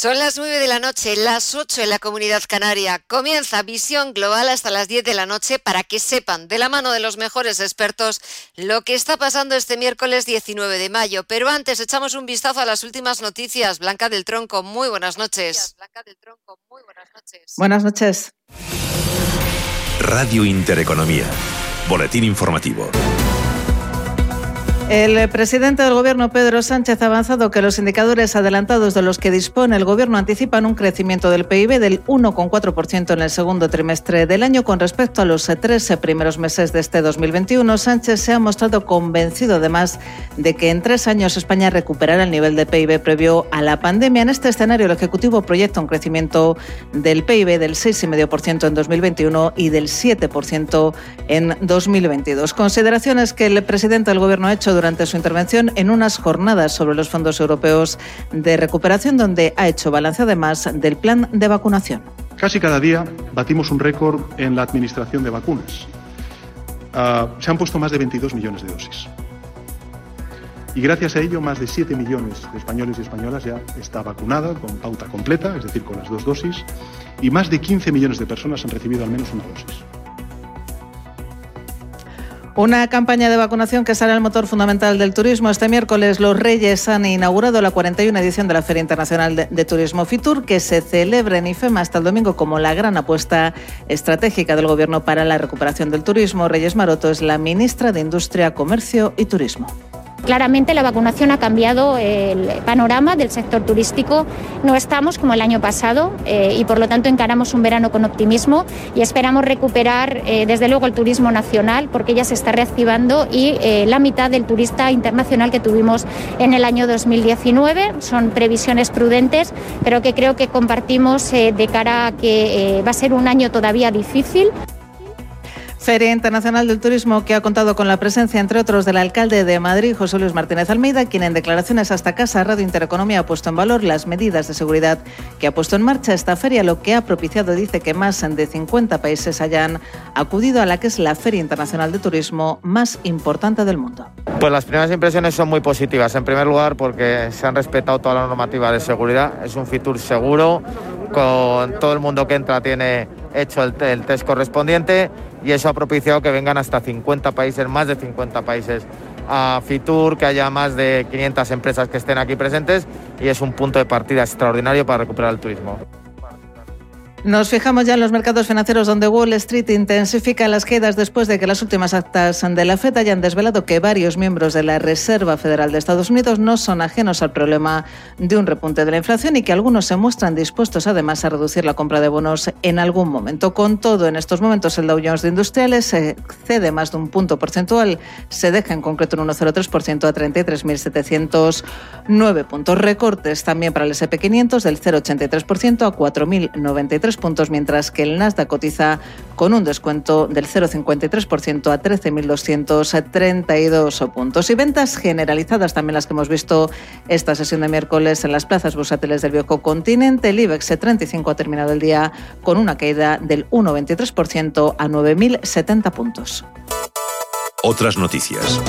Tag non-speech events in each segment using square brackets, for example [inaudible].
Son las 9 de la noche, las 8 en la comunidad canaria. Comienza Visión Global hasta las 10 de la noche para que sepan de la mano de los mejores expertos lo que está pasando este miércoles 19 de mayo. Pero antes echamos un vistazo a las últimas noticias. Blanca del Tronco, muy buenas noches. Blanca del Tronco, muy buenas noches. Buenas noches. Radio Intereconomía. Boletín informativo. El presidente del Gobierno, Pedro Sánchez, ha avanzado que los indicadores adelantados de los que dispone el Gobierno anticipan un crecimiento del PIB del 1,4% en el segundo trimestre del año con respecto a los tres primeros meses de este 2021. Sánchez se ha mostrado convencido, además, de que en tres años España recuperará el nivel de PIB previo a la pandemia. En este escenario, el Ejecutivo proyecta un crecimiento del PIB del 6,5% en 2021 y del 7% en 2022. Consideraciones que el presidente del Gobierno ha hecho durante su intervención en unas jornadas sobre los fondos europeos de recuperación, donde ha hecho balance además del plan de vacunación. Casi cada día batimos un récord en la administración de vacunas. Ah, se han puesto más de 22 millones de dosis. Y gracias a ello, más de 7 millones de españoles y españolas ya está vacunada con pauta completa, es decir, con las dos dosis, y más de 15 millones de personas han recibido al menos una dosis. Una campaña de vacunación que será el motor fundamental del turismo. Este miércoles los Reyes han inaugurado la 41 edición de la Feria Internacional de, Turismo FITUR, que se celebra en IFEMA hasta el domingo como la gran apuesta estratégica del Gobierno para la recuperación del turismo. Reyes Maroto es la ministra de Industria, Comercio y Turismo. Claramente la vacunación ha cambiado el panorama del sector turístico. No estamos como el año pasado eh, y por lo tanto encaramos un verano con optimismo y esperamos recuperar eh, desde luego el turismo nacional porque ya se está reactivando y eh, la mitad del turista internacional que tuvimos en el año 2019. Son previsiones prudentes pero que creo que compartimos de cara a que va a ser un año todavía difícil. Feria Internacional del Turismo que ha contado con la presencia, entre otros, del alcalde de Madrid, José Luis Martínez Almeida, quien en declaraciones hasta casa Radio Intereconomía ha puesto en valor las medidas de seguridad que ha puesto en marcha esta feria, lo que ha propiciado, dice, que más de 50 países hayan acudido a la que es la Feria Internacional de Turismo más importante del mundo. Pues las primeras impresiones son muy positivas. En primer lugar, porque se han respetado toda la normativa de seguridad. Es un Fitur seguro, con todo el mundo que entra tiene hecho el, el test correspondiente y eso ha propiciado que vengan hasta 50 países, más de 50 países a Fitur, que haya más de 500 empresas que estén aquí presentes y es un punto de partida extraordinario para recuperar el turismo. Nos fijamos ya en los mercados financieros donde Wall Street intensifica las quedas después de que las últimas actas de la FED hayan desvelado que varios miembros de la Reserva Federal de Estados Unidos no son ajenos al problema de un repunte de la inflación y que algunos se muestran dispuestos además a reducir la compra de bonos en algún momento. Con todo, en estos momentos el Dow Jones de Industriales cede más de un punto porcentual, se deja en concreto un 1,03% a 33.709 puntos. Recortes también para el SP500 del 0,83% a 4.093 puntos, mientras que el Nasdaq cotiza con un descuento del 0,53% a 13.232 puntos. Y ventas generalizadas, también las que hemos visto esta sesión de miércoles en las plazas bursátiles del viejo continente. El IBEX 35 ha terminado el día con una caída del 1,23% a 9.070 puntos. Otras noticias.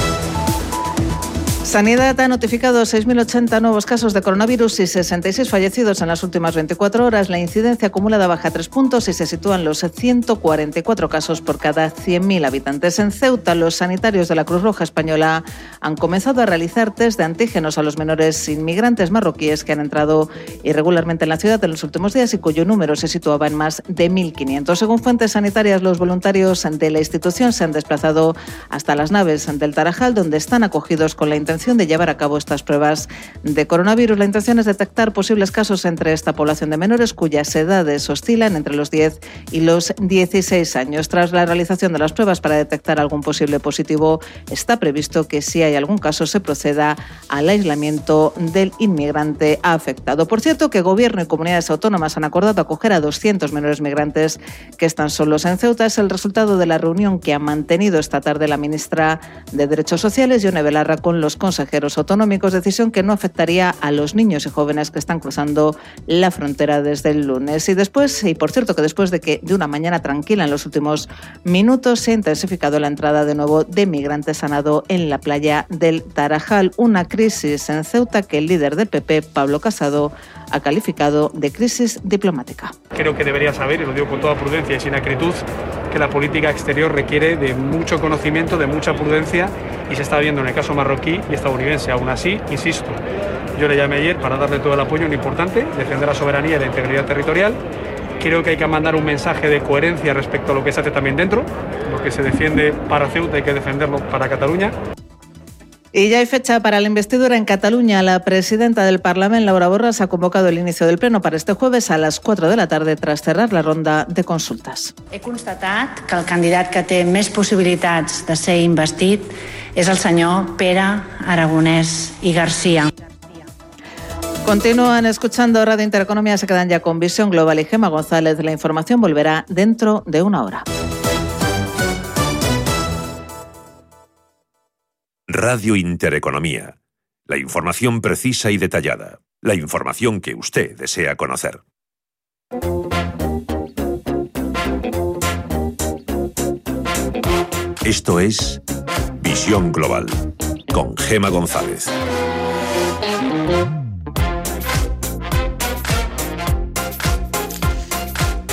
Sanidad ha notificado 6.080 nuevos casos de coronavirus y 66 fallecidos en las últimas 24 horas. La incidencia acumulada baja 3 puntos y se sitúan los 144 casos por cada 100.000 habitantes. En Ceuta, los sanitarios de la Cruz Roja Española han comenzado a realizar test de antígenos a los menores inmigrantes marroquíes que han entrado irregularmente en la ciudad en los últimos días y cuyo número se situaba en más de 1.500. Según fuentes sanitarias, los voluntarios de la institución se han desplazado hasta las naves del Tarajal, donde están acogidos con la intención de llevar a cabo estas pruebas de coronavirus. La intención es detectar posibles casos entre esta población de menores cuyas edades oscilan entre los 10 y los 16 años. Tras la realización de las pruebas para detectar algún posible positivo, está previsto que si hay algún caso se proceda al aislamiento del inmigrante afectado. Por cierto, que Gobierno y comunidades autónomas han acordado acoger a 200 menores migrantes que están solos en Ceuta. Es el resultado de la reunión que ha mantenido esta tarde la ministra de Derechos Sociales, Yone Belarra, con los consejeros autonómicos, decisión que no afectaría a los niños y jóvenes que están cruzando la frontera desde el lunes. Y después, y por cierto que después de que de una mañana tranquila en los últimos minutos se ha intensificado la entrada de nuevo de migrantes sanado en la playa del Tarajal, una crisis en Ceuta que el líder del PP, Pablo Casado, ha calificado de crisis diplomática. Creo que debería saber, y lo digo con toda prudencia y sin acritud, que la política exterior requiere de mucho conocimiento, de mucha prudencia y se está viendo en el caso marroquí y estadounidense. Aún así, insisto, yo le llamé ayer para darle todo el apoyo en importante, defender la soberanía y la integridad territorial. Creo que hay que mandar un mensaje de coherencia respecto a lo que se hace también dentro. Lo que se defiende para Ceuta hay que defenderlo para Cataluña. Y ya hay fecha para la investidura en Cataluña. La presidenta del Parlamento, Laura Borras, ha convocado el inicio del pleno para este jueves a las 4 de la tarde tras cerrar la ronda de consultas. He constatat que el candidat que té més possibilitats de ser investit és el senyor Pere Aragonès i García. Continúan escuchando Radio Intereconomía, se quedan ya con Visión Global y Gema González. La información volverá dentro de una hora. Radio Intereconomía. La información precisa y detallada. La información que usted desea conocer. Esto es Visión Global con Gema González.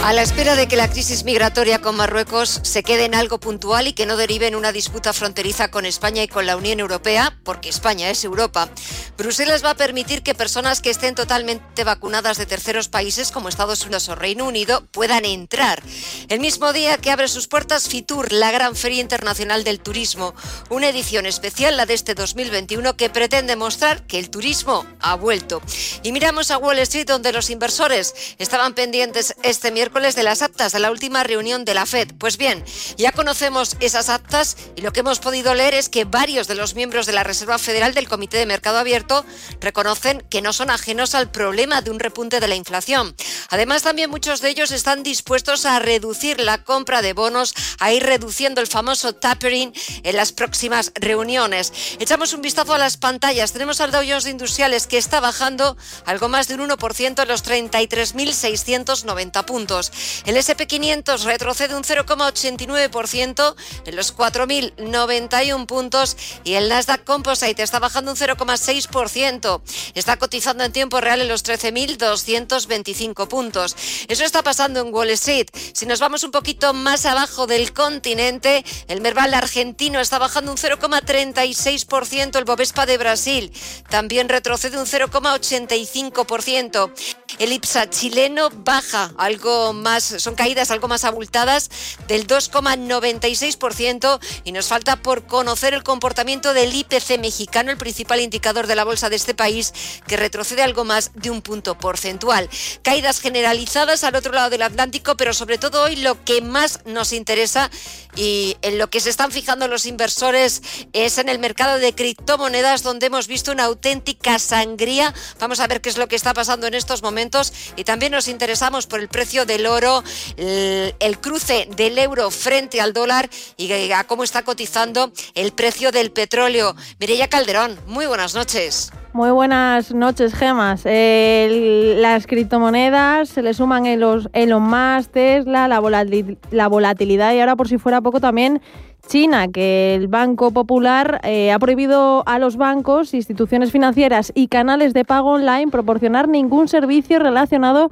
A la espera de que la crisis migratoria con Marruecos se quede en algo puntual y que no derive en una disputa fronteriza con España y con la Unión Europea, porque España es Europa, Bruselas va a permitir que personas que estén totalmente vacunadas de terceros países como Estados Unidos o Reino Unido puedan entrar. El mismo día que abre sus puertas Fitur, la gran feria internacional del turismo, una edición especial, la de este 2021, que pretende mostrar que el turismo ha vuelto. Y miramos a Wall Street, donde los inversores estaban pendientes este miércoles de las actas de la última reunión de la Fed. Pues bien, ya conocemos esas actas y lo que hemos podido leer es que varios de los miembros de la Reserva Federal del Comité de Mercado Abierto reconocen que no son ajenos al problema de un repunte de la inflación. Además, también muchos de ellos están dispuestos a reducir la compra de bonos, a ir reduciendo el famoso tapering en las próximas reuniones. Echamos un vistazo a las pantallas. Tenemos al Dow Jones de Industriales que está bajando algo más de un 1% en los 33.690 puntos. El SP500 retrocede un 0,89% en los 4.091 puntos y el Nasdaq Composite está bajando un 0,6%. Está cotizando en tiempo real en los 13.225 puntos. Eso está pasando en Wall Street. Si nos vamos un poquito más abajo del continente, el Merval argentino está bajando un 0,36%, el Bovespa de Brasil también retrocede un 0,85%. El IPSA chileno baja algo más, son caídas algo más abultadas del 2,96% y nos falta por conocer el comportamiento del IPC mexicano, el principal indicador de la bolsa de este país, que retrocede algo más de un punto porcentual. Caídas generalizadas al otro lado del Atlántico, pero sobre todo hoy lo que más nos interesa y en lo que se están fijando los inversores es en el mercado de criptomonedas donde hemos visto una auténtica sangría. Vamos a ver qué es lo que está pasando en estos momentos y también nos interesamos por el precio del oro, el, cruce del euro frente al dólar y a cómo está cotizando el precio del petróleo. Mireya Calderón, muy buenas noches. Muy buenas noches, Gemas. Las criptomonedas se le suman en los Elon Musk, Tesla, la, volatil- la volatilidad y ahora, por si fuera poco, también China, que el Banco Popular eh, ha prohibido a los bancos, instituciones financieras y canales de pago online proporcionar ningún servicio relacionado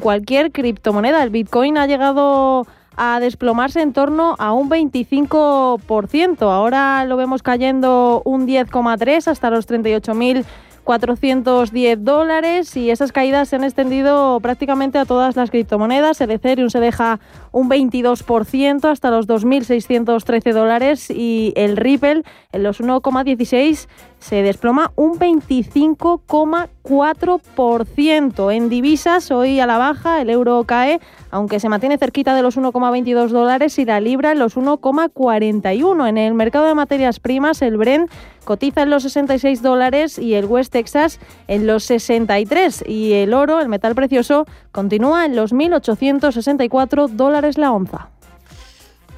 cualquier criptomoneda. El Bitcoin ha llegado a desplomarse en torno a un 25%. Ahora lo vemos cayendo un 10,3 hasta los 38.410 dólares y esas caídas se han extendido prácticamente a todas las criptomonedas. El Ethereum se deja un 22% hasta los 2.613 dólares y el Ripple en los 1,16 se desploma un 25,4%. En divisas, hoy a la baja, el euro cae, aunque se mantiene cerquita de los 1,22 dólares y la libra en los 1,41. En el mercado de materias primas, el Brent cotiza en los 66 dólares y el West Texas en los 63. Y el oro, el metal precioso, continúa en los 1.864 dólares la onza.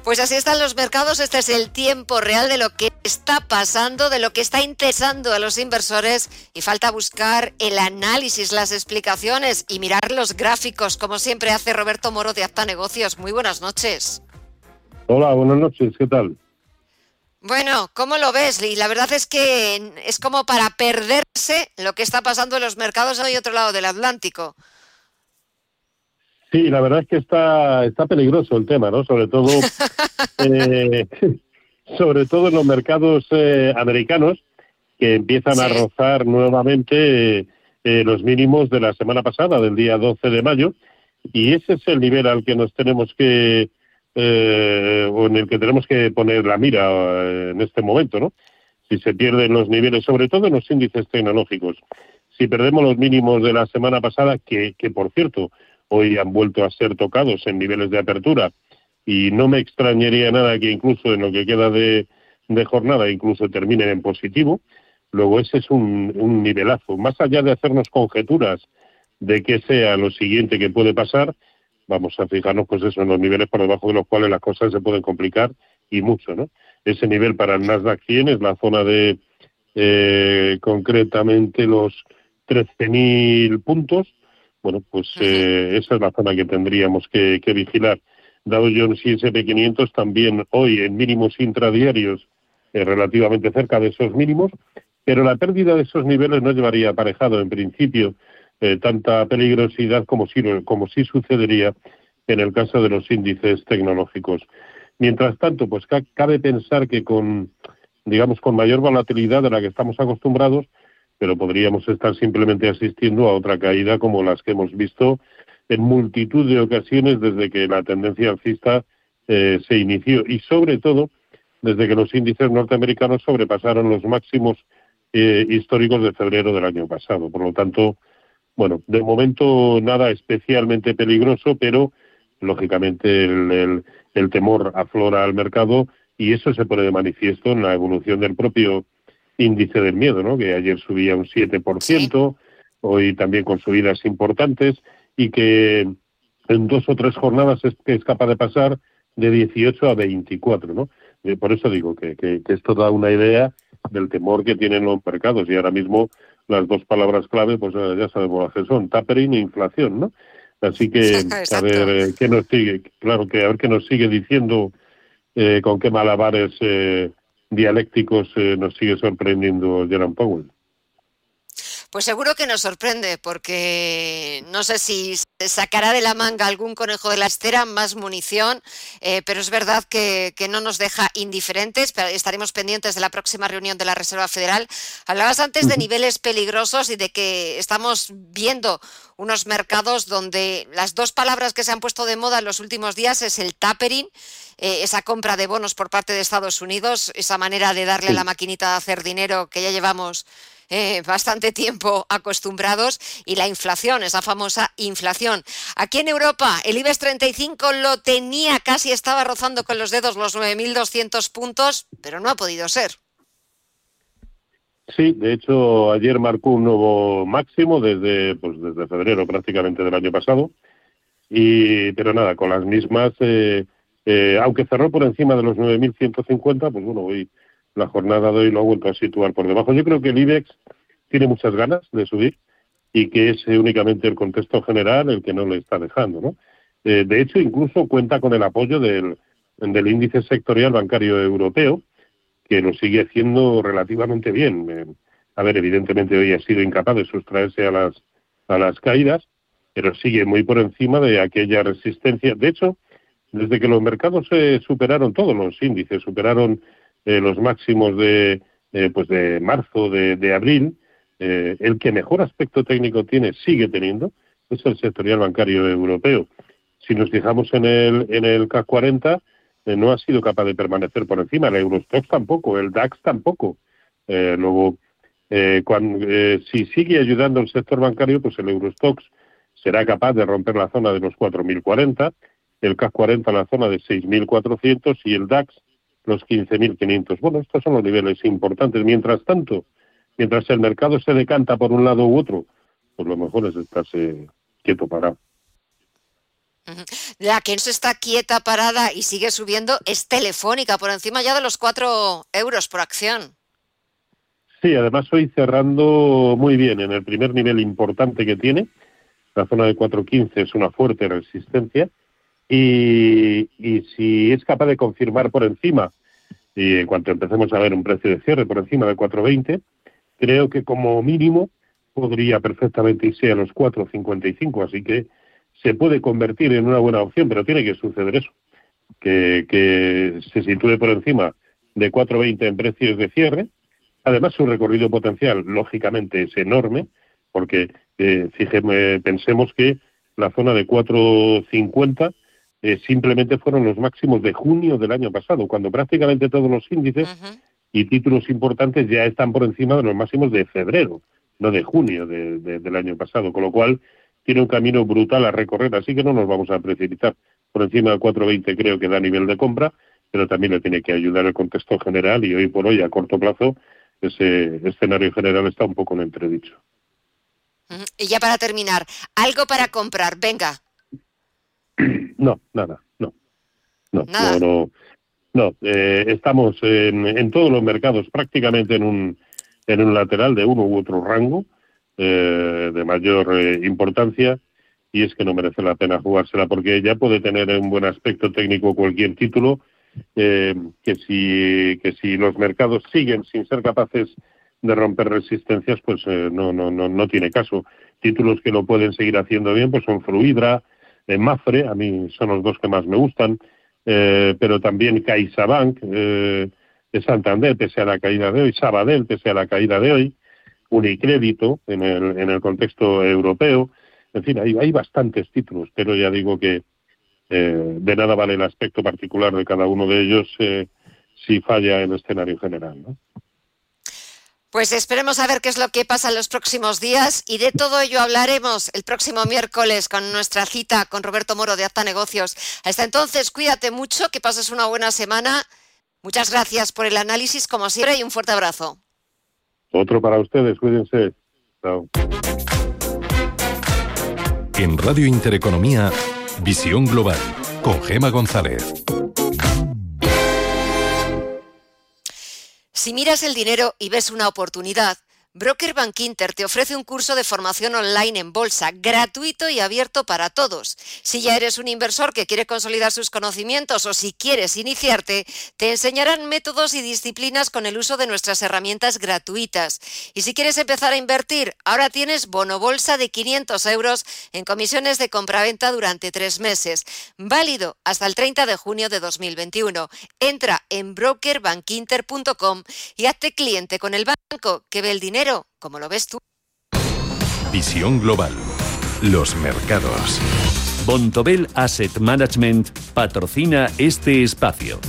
Pues así están los mercados, este es el tiempo real de lo que está pasando, de lo que está interesando a los inversores y falta buscar el análisis, las explicaciones y mirar los gráficos, como siempre hace Roberto Moro de Acta Negocios. Muy buenas noches. Hola, buenas noches, ¿qué tal? Bueno, ¿cómo lo ves? Y la verdad es que es como para perderse lo que está pasando en los mercados en otro lado del Atlántico. Sí, la verdad es que está, está peligroso el tema, ¿no? Sobre todo, [laughs] eh, [laughs] sobre todo en los mercados eh, americanos, que empiezan a rozar nuevamente eh, los mínimos de la semana pasada, del día 12 de mayo, y ese es el nivel al que nos tenemos que, eh, o en el que tenemos que poner la mira eh, en este momento, ¿no? Si se pierden los niveles, sobre todo en los índices tecnológicos. Si perdemos los mínimos de la semana pasada, que, que por cierto, hoy han vuelto a ser tocados en niveles de apertura, y no me extrañaría nada que incluso en lo que queda de, jornada incluso terminen en positivo, luego ese es un, un nivelazo. Más allá de hacernos conjeturas de qué sea lo siguiente que puede pasar, vamos a fijarnos pues eso en los niveles por debajo de los cuales las cosas se pueden complicar y mucho, ¿no? Ese nivel para el Nasdaq 100 es la zona de eh, concretamente los 13.000 puntos. Bueno, pues eh, esa es la zona que tendríamos que, vigilar. Dow Jones y S&P 500 también hoy en mínimos intradiarios eh, relativamente cerca de esos mínimos, pero la pérdida de esos niveles no llevaría aparejado en principio eh, tanta peligrosidad como si, como si sucedería en el caso de los índices tecnológicos. Mientras tanto, pues cabe pensar que con, digamos, con mayor volatilidad de la que estamos acostumbrados, pero podríamos estar simplemente asistiendo a otra caída como las que hemos visto en multitud de ocasiones desde que la tendencia alcista eh, se inició y sobre todo desde que los índices norteamericanos sobrepasaron los máximos eh, históricos de febrero del año pasado. Por lo tanto, bueno, de momento nada especialmente peligroso, pero lógicamente el, el, temor aflora al mercado y eso se pone de manifiesto en la evolución del propio índice del miedo, ¿no? que ayer subía un 7%, hoy también con subidas importantes y que en dos o tres jornadas es, es capaz de pasar de 18 a 24, ¿no? Eh, por eso digo que, que, que, esto da una idea del temor que tienen los mercados y ahora mismo las dos palabras clave, pues eh, ya sabemos las que son, tapering e inflación, ¿no? Así que [laughs] a ver eh, qué nos sigue, claro que a ver qué nos sigue diciendo, eh, con qué malabares dialécticos nos sigue sorprendiendo Jerome Powell. Pues seguro que nos sorprende, porque no sé si se sacará de la manga algún conejo de la estera, más munición, eh, pero es verdad que, no nos deja indiferentes. Pero estaremos pendientes de la próxima reunión de la Reserva Federal. Hablabas antes de niveles peligrosos y de que estamos viendo unos mercados donde las dos palabras que se han puesto de moda en los últimos días es el tapering, eh, esa compra de bonos por parte de Estados Unidos, esa manera de darle a la maquinita de hacer dinero que ya llevamos eh, bastante tiempo acostumbrados y la inflación, esa famosa inflación. Aquí en Europa el IBEX 35 lo tenía, casi estaba rozando con los dedos los 9.200 puntos, pero no ha podido ser. Sí, de hecho ayer marcó un nuevo máximo desde pues desde febrero prácticamente del año pasado y pero nada con las mismas eh, eh, aunque cerró por encima de los 9.150 pues bueno hoy la jornada de hoy lo ha vuelto a situar por debajo. Yo creo que el IBEX tiene muchas ganas de subir y que es únicamente el contexto general el que no le está dejando, ¿no? Eh, de hecho, incluso cuenta con el apoyo del, índice sectorial bancario europeo, que lo sigue haciendo relativamente bien. Eh, a ver, evidentemente hoy ha sido incapaz de sustraerse a las, a las caídas, pero sigue muy por encima de aquella resistencia. De hecho, desde que los mercados se superaron, todos los índices superaron eh, los máximos de, eh, pues de marzo, de, de abril, eh, el que mejor aspecto técnico tiene, sigue teniendo, es el sectorial bancario europeo. Si nos fijamos en el, en el CAC 40, no ha sido capaz de permanecer por encima, el Eurostox tampoco, el DAX tampoco. luego, cuando, si sigue ayudando el sector bancario, pues el Eurostox será capaz de romper la zona de los 4.040, el CAC 40 la zona de 6.400 y el DAX los 15.500. Bueno, estos son los niveles importantes. Mientras tanto, mientras el mercado se decanta por un lado u otro, pues lo mejor es estarse quieto parado. La que no está quieta, parada y sigue subiendo es telefónica, por encima ya de los 4 euros por acción. Sí, además hoy cerrando muy bien en el primer nivel importante que tiene. La zona de 4.15 es una fuerte resistencia y, si es capaz de confirmar por encima y en cuanto empecemos a ver un precio de cierre por encima de 4.20, creo que como mínimo podría perfectamente irse a los 4.55, así que se puede convertir en una buena opción, pero tiene que suceder eso, que, se sitúe por encima de 4.20 en precios de cierre. Además, su recorrido potencial, lógicamente, es enorme, porque eh, fíjeme, pensemos que la zona de 4.50 eh, simplemente fueron los máximos de junio del año pasado, cuando prácticamente todos los índices y títulos importantes ya están por encima de los máximos de febrero, no de junio del año pasado, con lo cual tiene un camino brutal a recorrer, así que no nos vamos a precipitar. Por encima del 4.20 creo que da nivel de compra, pero también le tiene que ayudar el contexto general y hoy por hoy, a corto plazo, ese escenario general está un poco en entredicho. Y ya para terminar, algo para comprar, venga. [clears throat] No, nada, no. No, no, no. Eh, estamos en, todos los mercados prácticamente en un, en un lateral de uno u otro rango eh, de mayor eh, importancia y es que no merece la pena jugársela porque ya puede tener un buen aspecto técnico cualquier título que si que si los mercados siguen sin ser capaces de romper resistencias pues no no no no tiene caso títulos que lo pueden seguir haciendo bien pues son Fluidra Mafre, a mí son los dos que más me gustan, eh, pero también CaixaBank eh, de Santander, pese a la caída de hoy, Sabadell, pese a la caída de hoy, Unicrédito en el, en el contexto europeo, en fin, hay, bastantes títulos, pero ya digo que eh, de nada vale el aspecto particular de cada uno de ellos eh, si falla el escenario general. ¿no? Pues esperemos a ver qué es lo que pasa en los próximos días y de todo ello hablaremos el próximo miércoles con nuestra cita con Roberto Moro de Acta Negocios. Hasta entonces, cuídate mucho, que pases una buena semana. Muchas gracias por el análisis, como siempre, y un fuerte abrazo. Otro para ustedes, cuídense. Chao. En Radio Intereconomía, Visión Global, con Gema González. Si miras el dinero y ves una oportunidad, Broker Inter te ofrece un curso de formación online en bolsa gratuito y abierto para todos. Si ya eres un inversor que quiere consolidar sus conocimientos o si quieres iniciarte, te enseñarán métodos y disciplinas con el uso de nuestras herramientas gratuitas. Y si quieres empezar a invertir, ahora tienes bono bolsa de 500 euros en comisiones de compraventa durante tres meses, válido hasta el 30 de junio de 2021. Entra en brokerbankinter.com y hazte cliente con el banco que ve el dinero como lo ves tú. Visión global. Los mercados. Bontobel Asset Management patrocina este espacio.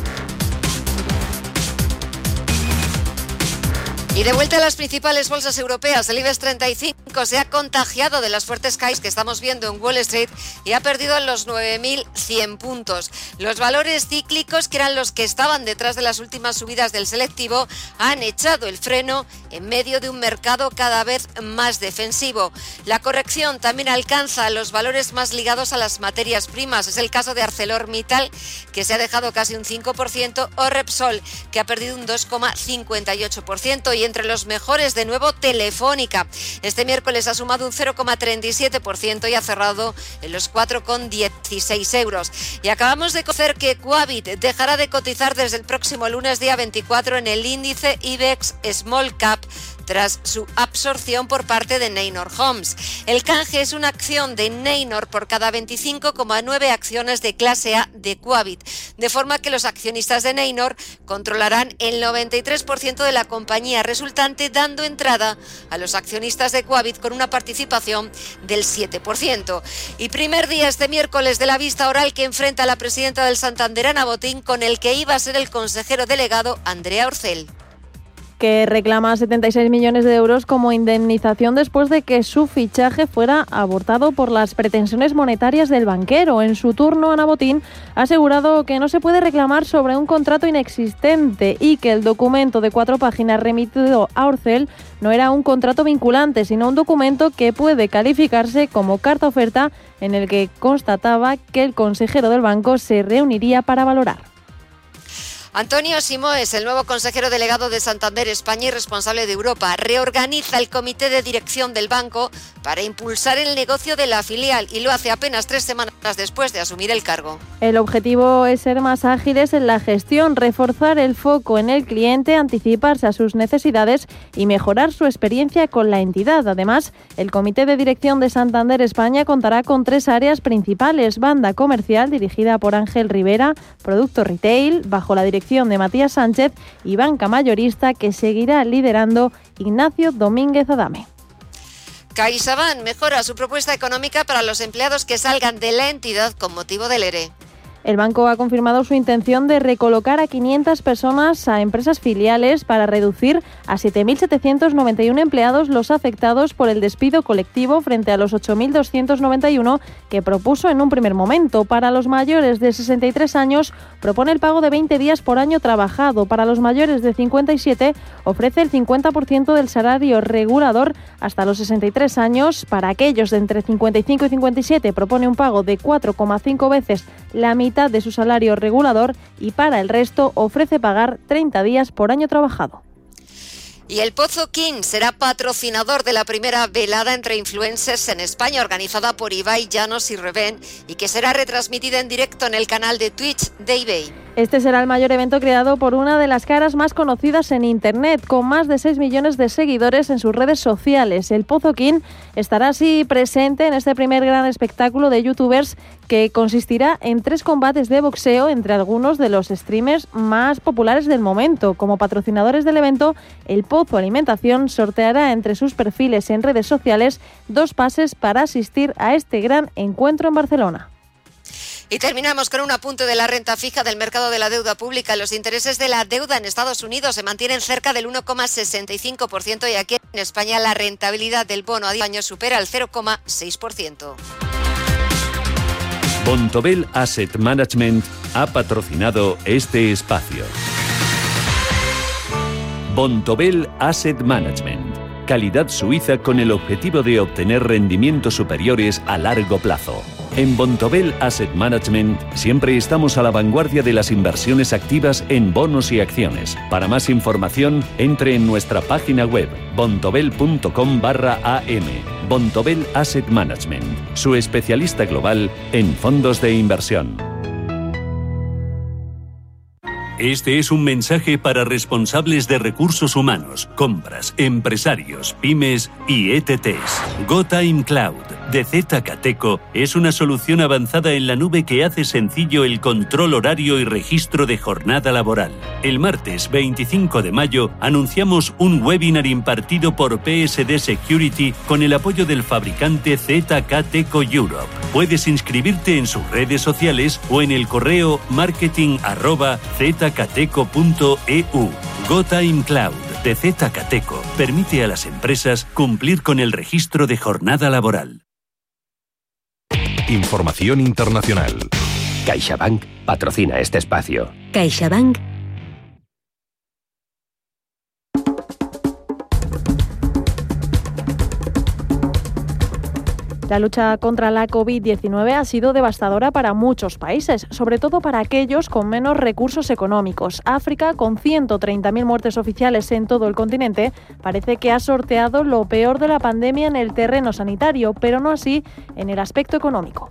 Y de vuelta a las principales bolsas europeas, el IBEX 35 se ha contagiado de las fuertes caídas que estamos viendo en Wall Street y ha perdido los 9.100 puntos. Los valores cíclicos, que eran los que estaban detrás de las últimas subidas del selectivo, han echado el freno en medio de un mercado cada vez más defensivo. La corrección también alcanza los valores más ligados a las materias primas. Es el caso de ArcelorMittal, que se ha dejado casi un 5%, o Repsol, que ha perdido un 2,58% y entre los mejores de nuevo Telefónica. Este miércoles ha sumado un 0,37% y ha cerrado en los 4,16 euros. Y acabamos de conocer que Quabit dejará de cotizar desde el próximo lunes día 24 en el índice IBEX Small Cap tras su absorción por parte de Neynor Homes. El canje es una acción de Neynor por cada 25,9 acciones de clase A de Quabit, de forma que los accionistas de Neynor controlarán el 93% de la compañía resultante, dando entrada a los accionistas de Quabit con una participación del 7%. Y primer día este miércoles de la vista oral que enfrenta la presidenta del Santander, Ana Botín, con el que iba a ser el consejero delegado Andrea Orcel que reclama 76 millones de euros como indemnización después de que su fichaje fuera abortado por las pretensiones monetarias del banquero. En su turno, Ana Botín ha asegurado que no se puede reclamar sobre un contrato inexistente y que el documento de cuatro páginas remitido a Orcel no era un contrato vinculante, sino un documento que puede calificarse como carta oferta en el que constataba que el consejero del banco se reuniría para valorar. Antonio Simó es el nuevo consejero delegado de Santander España y responsable de Europa. Reorganiza el comité de dirección del banco para impulsar el negocio de la filial y lo hace apenas tres semanas después de asumir el cargo. El objetivo es ser más ágiles en la gestión, reforzar el foco en el cliente, anticiparse a sus necesidades y mejorar su experiencia con la entidad. Además, el Comité de Dirección de Santander España contará con tres áreas principales. Banda comercial dirigida por Ángel Rivera, Producto Retail bajo la dirección de Matías Sánchez y banca mayorista que seguirá liderando Ignacio Domínguez Adame. CaixaBank mejora su propuesta económica para los empleados que salgan de la entidad con motivo del ERE. El banco ha confirmado su intención de recolocar a 500 personas a empresas filiales para reducir a 7.791 empleados los afectados por el despido colectivo frente a los 8.291 que propuso en un primer momento. Para los mayores de 63 años propone el pago de 20 días por año trabajado. Para los mayores de 57 ofrece el 50% del salario regulador hasta los 63 años. Para aquellos de entre 55 y 57 propone un pago de 4,5 veces la mitad de su salario regulador y para el resto ofrece pagar 30 días por año trabajado. Y el Pozo King será patrocinador de la primera velada entre influencers en España, organizada por Ibai Llanos y Reben, y que será retransmitida en directo en el canal de Twitch de eBay. Este será el mayor evento creado por una de las caras más conocidas en Internet, con más de 6 millones de seguidores en sus redes sociales. El Pozo King estará así presente en este primer gran espectáculo de youtubers que consistirá en tres combates de boxeo entre algunos de los streamers más populares del momento. Como patrocinadores del evento, el Pozo Alimentación sorteará entre sus perfiles en redes sociales dos pases para asistir a este gran encuentro en Barcelona. Y terminamos con un apunte de la renta fija del mercado de la deuda pública. Los intereses de la deuda en Estados Unidos se mantienen cerca del 1,65% y aquí en España la rentabilidad del bono a 10 años supera el 0,6%. Bontobel Asset Management ha patrocinado este espacio. Bontobel Asset Management. Calidad suiza con el objetivo de obtener rendimientos superiores a largo plazo. En Bontobel Asset Management siempre estamos a la vanguardia de las inversiones activas en bonos y acciones. Para más información, entre en nuestra página web bontobel.com barra am. Bontobel Asset Management, su especialista global en fondos de inversión. Este es un mensaje para responsables de recursos humanos, compras, empresarios, pymes y ETTs. GoTime Cloud de ZCateco es una solución avanzada en la nube que hace sencillo el control horario y registro de jornada laboral. El martes 25 de mayo anunciamos un webinar impartido por PSD Security con el apoyo del fabricante ZCateco Europe. Puedes inscribirte en sus redes sociales o en el correo marketing@zcateco.eu. GoTime Cloud de ZCateco permite a las empresas cumplir con el registro de jornada laboral. Información internacional. CaixaBank patrocina este espacio. CaixaBank La lucha contra la COVID-19 ha sido devastadora para muchos países, sobre todo para aquellos con menos recursos económicos. África, con 130.000 muertes oficiales en todo el continente, parece que ha sorteado lo peor de la pandemia en el terreno sanitario, pero no así en el aspecto económico.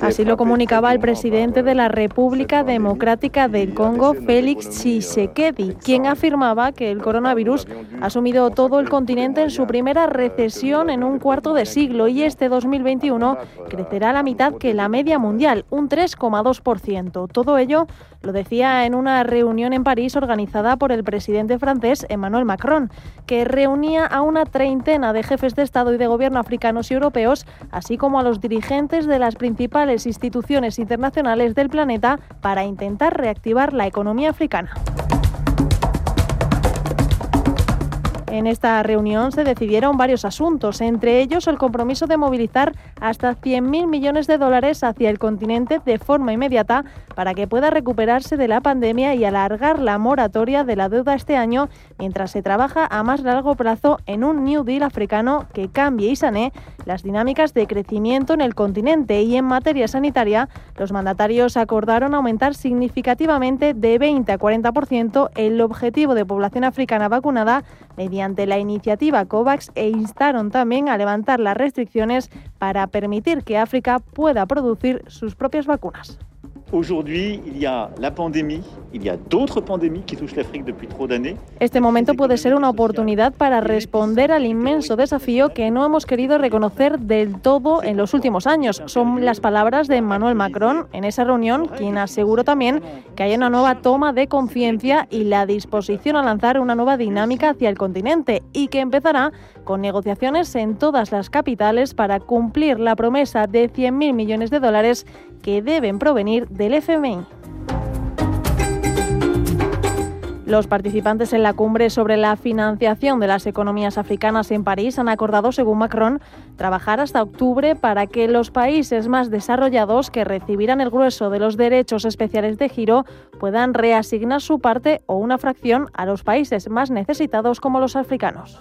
Así lo comunicaba el presidente de la República Democrática del Congo, Félix Tshisekedi, quien afirmaba que el coronavirus ha sumido todo el continente en su primera recesión en un cuarto de siglo y este 2021 crecerá a la mitad que la media mundial, un 3,2%. Todo ello lo decía en una reunión en París organizada por el presidente francés Emmanuel Macron, que reunía a una treintena de jefes de Estado y de gobierno africanos y europeos, así como a los dirigentes de las principales instituciones internacionales del planeta para intentar reactivar la economía africana. En esta reunión se decidieron varios asuntos, entre ellos el compromiso de movilizar hasta 100.000 millones de dólares hacia el continente de forma inmediata para que pueda recuperarse de la pandemia y alargar la moratoria de la deuda este año, mientras se trabaja a más largo plazo en un New Deal africano que cambie y sane las dinámicas de crecimiento en el continente. Y en materia sanitaria, los mandatarios acordaron aumentar significativamente de 20 a 40% el objetivo de población africana vacunada mediante la iniciativa COVAX e instaron también a levantar las restricciones para permitir que África pueda producir sus propias vacunas. Este momento puede ser una oportunidad para responder al inmenso desafío que no hemos querido reconocer del todo en los últimos años. Son las palabras de Emmanuel Macron en esa reunión, quien aseguró también que hay una nueva toma de conciencia y la disposición a lanzar una nueva dinámica hacia el continente y que empezará con negociaciones en todas las capitales para cumplir la promesa de 100.000 millones de dólares que deben provenir del FMI. Los participantes en la cumbre sobre la financiación de las economías africanas en París han acordado, según Macron, trabajar hasta octubre para que los países más desarrollados que recibirán el grueso de los derechos especiales de giro puedan reasignar su parte o una fracción a los países más necesitados como los africanos.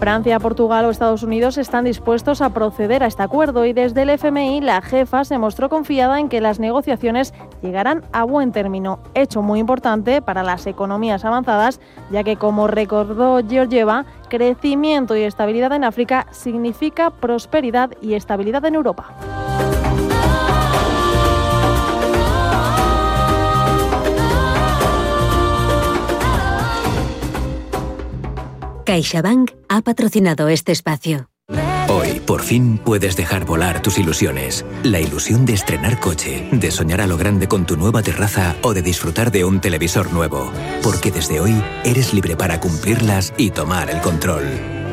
Francia, Portugal o Estados Unidos están dispuestos a proceder a este acuerdo y desde el FMI la jefa se mostró confiada en que las negociaciones llegarán a buen término, hecho muy importante para las economías avanzadas, ya que como recordó Georgieva, crecimiento y estabilidad en África significa prosperidad y estabilidad en Europa. CaixaBank ha patrocinado este espacio. Hoy, por fin, puedes dejar volar tus ilusiones. La ilusión de estrenar coche, de soñar a lo grande con tu nueva terraza o de disfrutar de un televisor nuevo. Porque desde hoy eres libre para cumplirlas y tomar el control.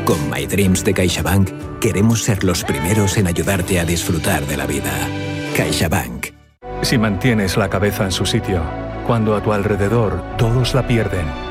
Con My Dreams de CaixaBank queremos ser los primeros en ayudarte a disfrutar de la vida. CaixaBank. Si mantienes la cabeza en su sitio, cuando a tu alrededor todos la pierden,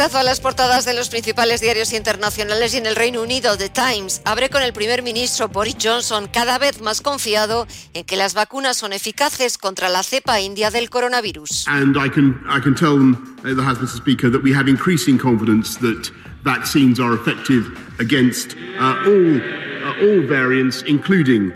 Vistazo a las portadas de los principales diarios internacionales y en el Reino Unido, The Times abre con el primer ministro Boris Johnson cada vez más confiado en que las vacunas son eficaces contra la cepa india del coronavirus. Vaccines are effective against uh, all, uh, all variants, including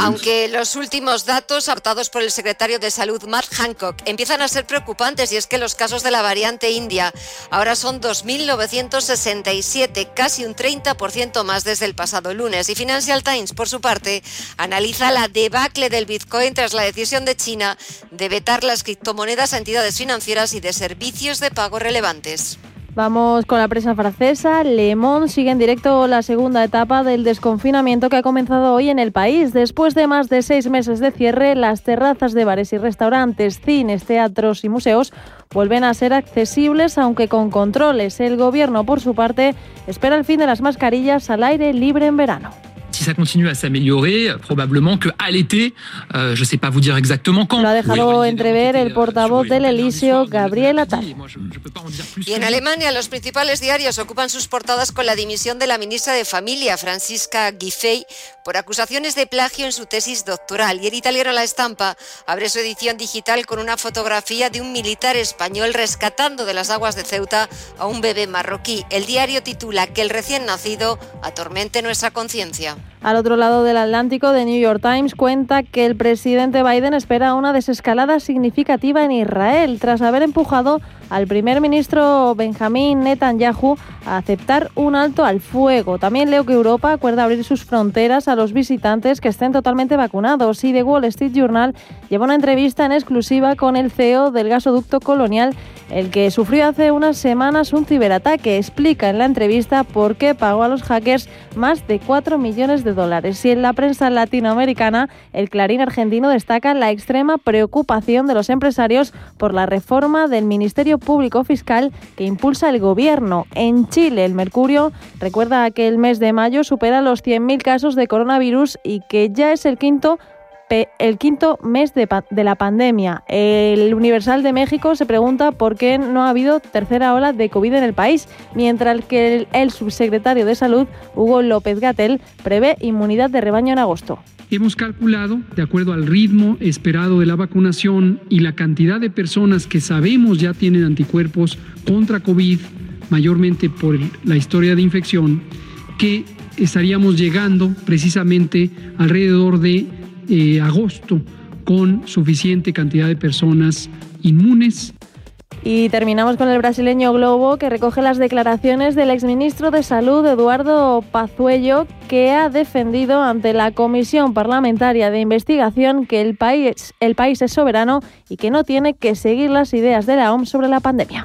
aunque los últimos datos aportados por el secretario de Salud Matt Hancock empiezan a ser preocupantes y es que los casos de la variante india ahora son 2.967, casi un 30% más desde el pasado lunes. Y Financial Times, por su parte, analiza la debacle del Bitcoin tras la decisión de China de vetar las criptomonedas a entidades financieras y de servicios de pago relevantes. Vamos con la prensa francesa. Le Monde sigue en directo la segunda etapa del desconfinamiento que ha comenzado hoy en el país. Después de más de seis meses de cierre, las terrazas de bares y restaurantes, cines, teatros y museos vuelven a ser accesibles, aunque con controles. El gobierno, por su parte, espera el fin de las mascarillas al aire libre en verano. Si ça continue à s'améliorer, euh, probablement qu'à l'été, euh, je ne sais pas vous dire exactement quand. Lo ha dejado entrever el portavoz del Elíseo, Gabriel Attal. Y en Alemania, los principales diarios ocupan sus portadas con la dimisión de la ministra de Familia, Francisca Giffey, por acusaciones de plagio en su tesis doctoral. Y el italiano La Estampa abre su edición digital con una fotografía de un militar español rescatando de las aguas de Ceuta a un bebé marroquí. El diario titula que el recién nacido atormente nuestra conciencia. Bye. Al otro lado del Atlántico, The New York Times cuenta que el presidente Biden espera una desescalada significativa en Israel tras haber empujado al primer ministro Benjamín Netanyahu a aceptar un alto al fuego. También leo que Europa acuerda abrir sus fronteras a los visitantes que estén totalmente vacunados y The Wall Street Journal lleva una entrevista en exclusiva con el CEO del gasoducto colonial, el que sufrió hace unas semanas un ciberataque. Explica en la entrevista por qué pagó a los hackers más de 4 millones de dólares. Y en la prensa latinoamericana, el Clarín argentino destaca la extrema preocupación de los empresarios por la reforma del Ministerio Público Fiscal que impulsa el gobierno. En Chile, el Mercurio recuerda que el mes de mayo supera los 100.000 casos de coronavirus y que ya es el quinto el quinto mes de, de, la pandemia. El Universal de México se pregunta por qué no ha habido tercera ola de COVID en el país, mientras que el, el subsecretario de Salud, Hugo López Gatel, prevé inmunidad de rebaño en agosto. Hemos calculado, de acuerdo al ritmo esperado de la vacunación y la cantidad de personas que sabemos ya tienen anticuerpos contra COVID, mayormente por la historia de infección, que estaríamos llegando precisamente alrededor de agosto con suficiente cantidad de personas inmunes. Y terminamos con el brasileño Globo, que recoge las declaraciones del exministro de Salud, Eduardo Pazuello, que ha defendido ante la Comisión Parlamentaria de Investigación que el país, el país es soberano y que no tiene que seguir las ideas de la OMS sobre la pandemia.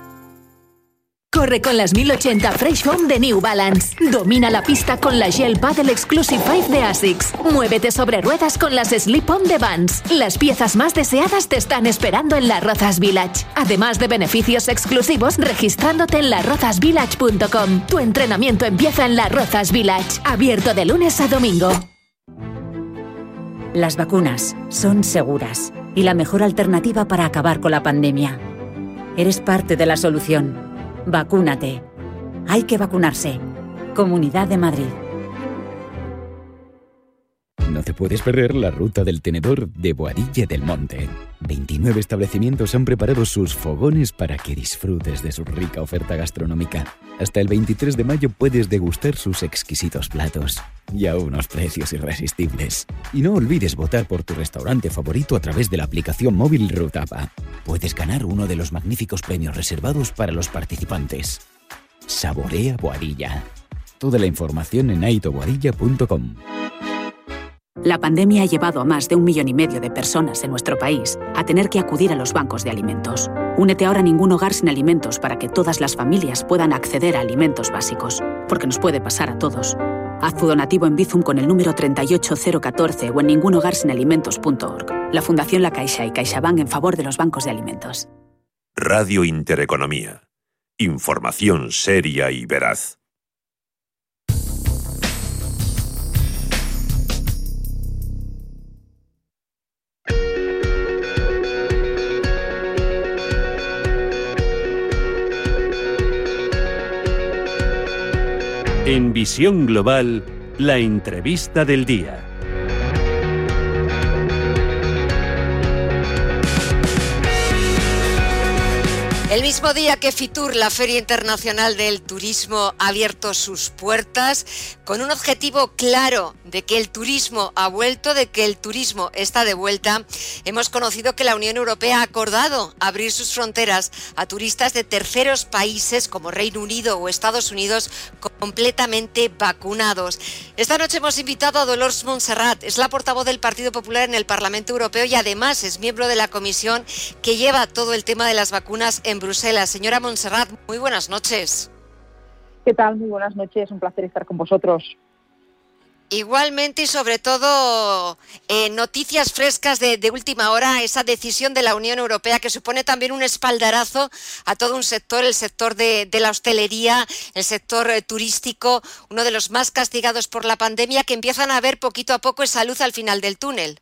Corre con las 1080 Fresh Foam de New Balance. Domina la pista con la Gel Paddle Exclusive 5 de ASICS. Muévete sobre ruedas con las Slip On de Vans. Las piezas más deseadas te están esperando en la Rozas Village. Además de beneficios exclusivos registrándote en larrozasvillage.com. Tu entrenamiento empieza en la Rozas Village. Abierto de lunes a domingo. Las vacunas son seguras y la mejor alternativa para acabar con la pandemia. Eres parte de la solución. Vacúnate. Hay que vacunarse. Comunidad de Madrid. No te puedes perder la ruta del tenedor de Boadilla del Monte. 29 establecimientos han preparado sus fogones para que disfrutes de su rica oferta gastronómica. Hasta el 23 de mayo puedes degustar sus exquisitos platos y a unos precios irresistibles. Y no olvides votar por tu restaurante favorito a través de la aplicación móvil Rutapa. Puedes ganar uno de los magníficos premios reservados para los participantes. Saborea Boadilla. Toda la información en aitoboadilla.com. La pandemia ha llevado a más de un millón y medio de personas en nuestro país a tener que acudir a los bancos de alimentos. Únete ahora a ningún hogar sin alimentos para que todas las familias puedan acceder a alimentos básicos, porque nos puede pasar a todos. Haz tu donativo en Bizum con el número 38014 o en ningunhogarsinalimentos.org. La Fundación La Caixa y CaixaBank en favor de los bancos de alimentos. Radio Intereconomía. Información seria y veraz. En Visión Global, La entrevista del día. El mismo día que Fitur, la Feria Internacional del Turismo, ha abierto sus puertas con un objetivo claro de que el turismo ha vuelto, de que el turismo está de vuelta, hemos conocido que la Unión Europea ha acordado abrir sus fronteras a turistas de terceros países como Reino Unido o Estados Unidos completamente vacunados. Esta noche hemos invitado a Dolores Montserrat, es la portavoz del Partido Popular en el Parlamento Europeo y además es miembro de la comisión que lleva todo el tema de las vacunas en Bruselas. Señora Montserrat, muy buenas noches. ¿Qué tal? Muy buenas noches, un placer estar con vosotros. Igualmente y sobre todo eh, noticias frescas de, última hora, esa decisión de la Unión Europea que supone también un espaldarazo a todo un sector, el sector de, la hostelería, el sector eh, turístico, uno de los más castigados por la pandemia, que empiezan a ver poquito a poco esa luz al final del túnel.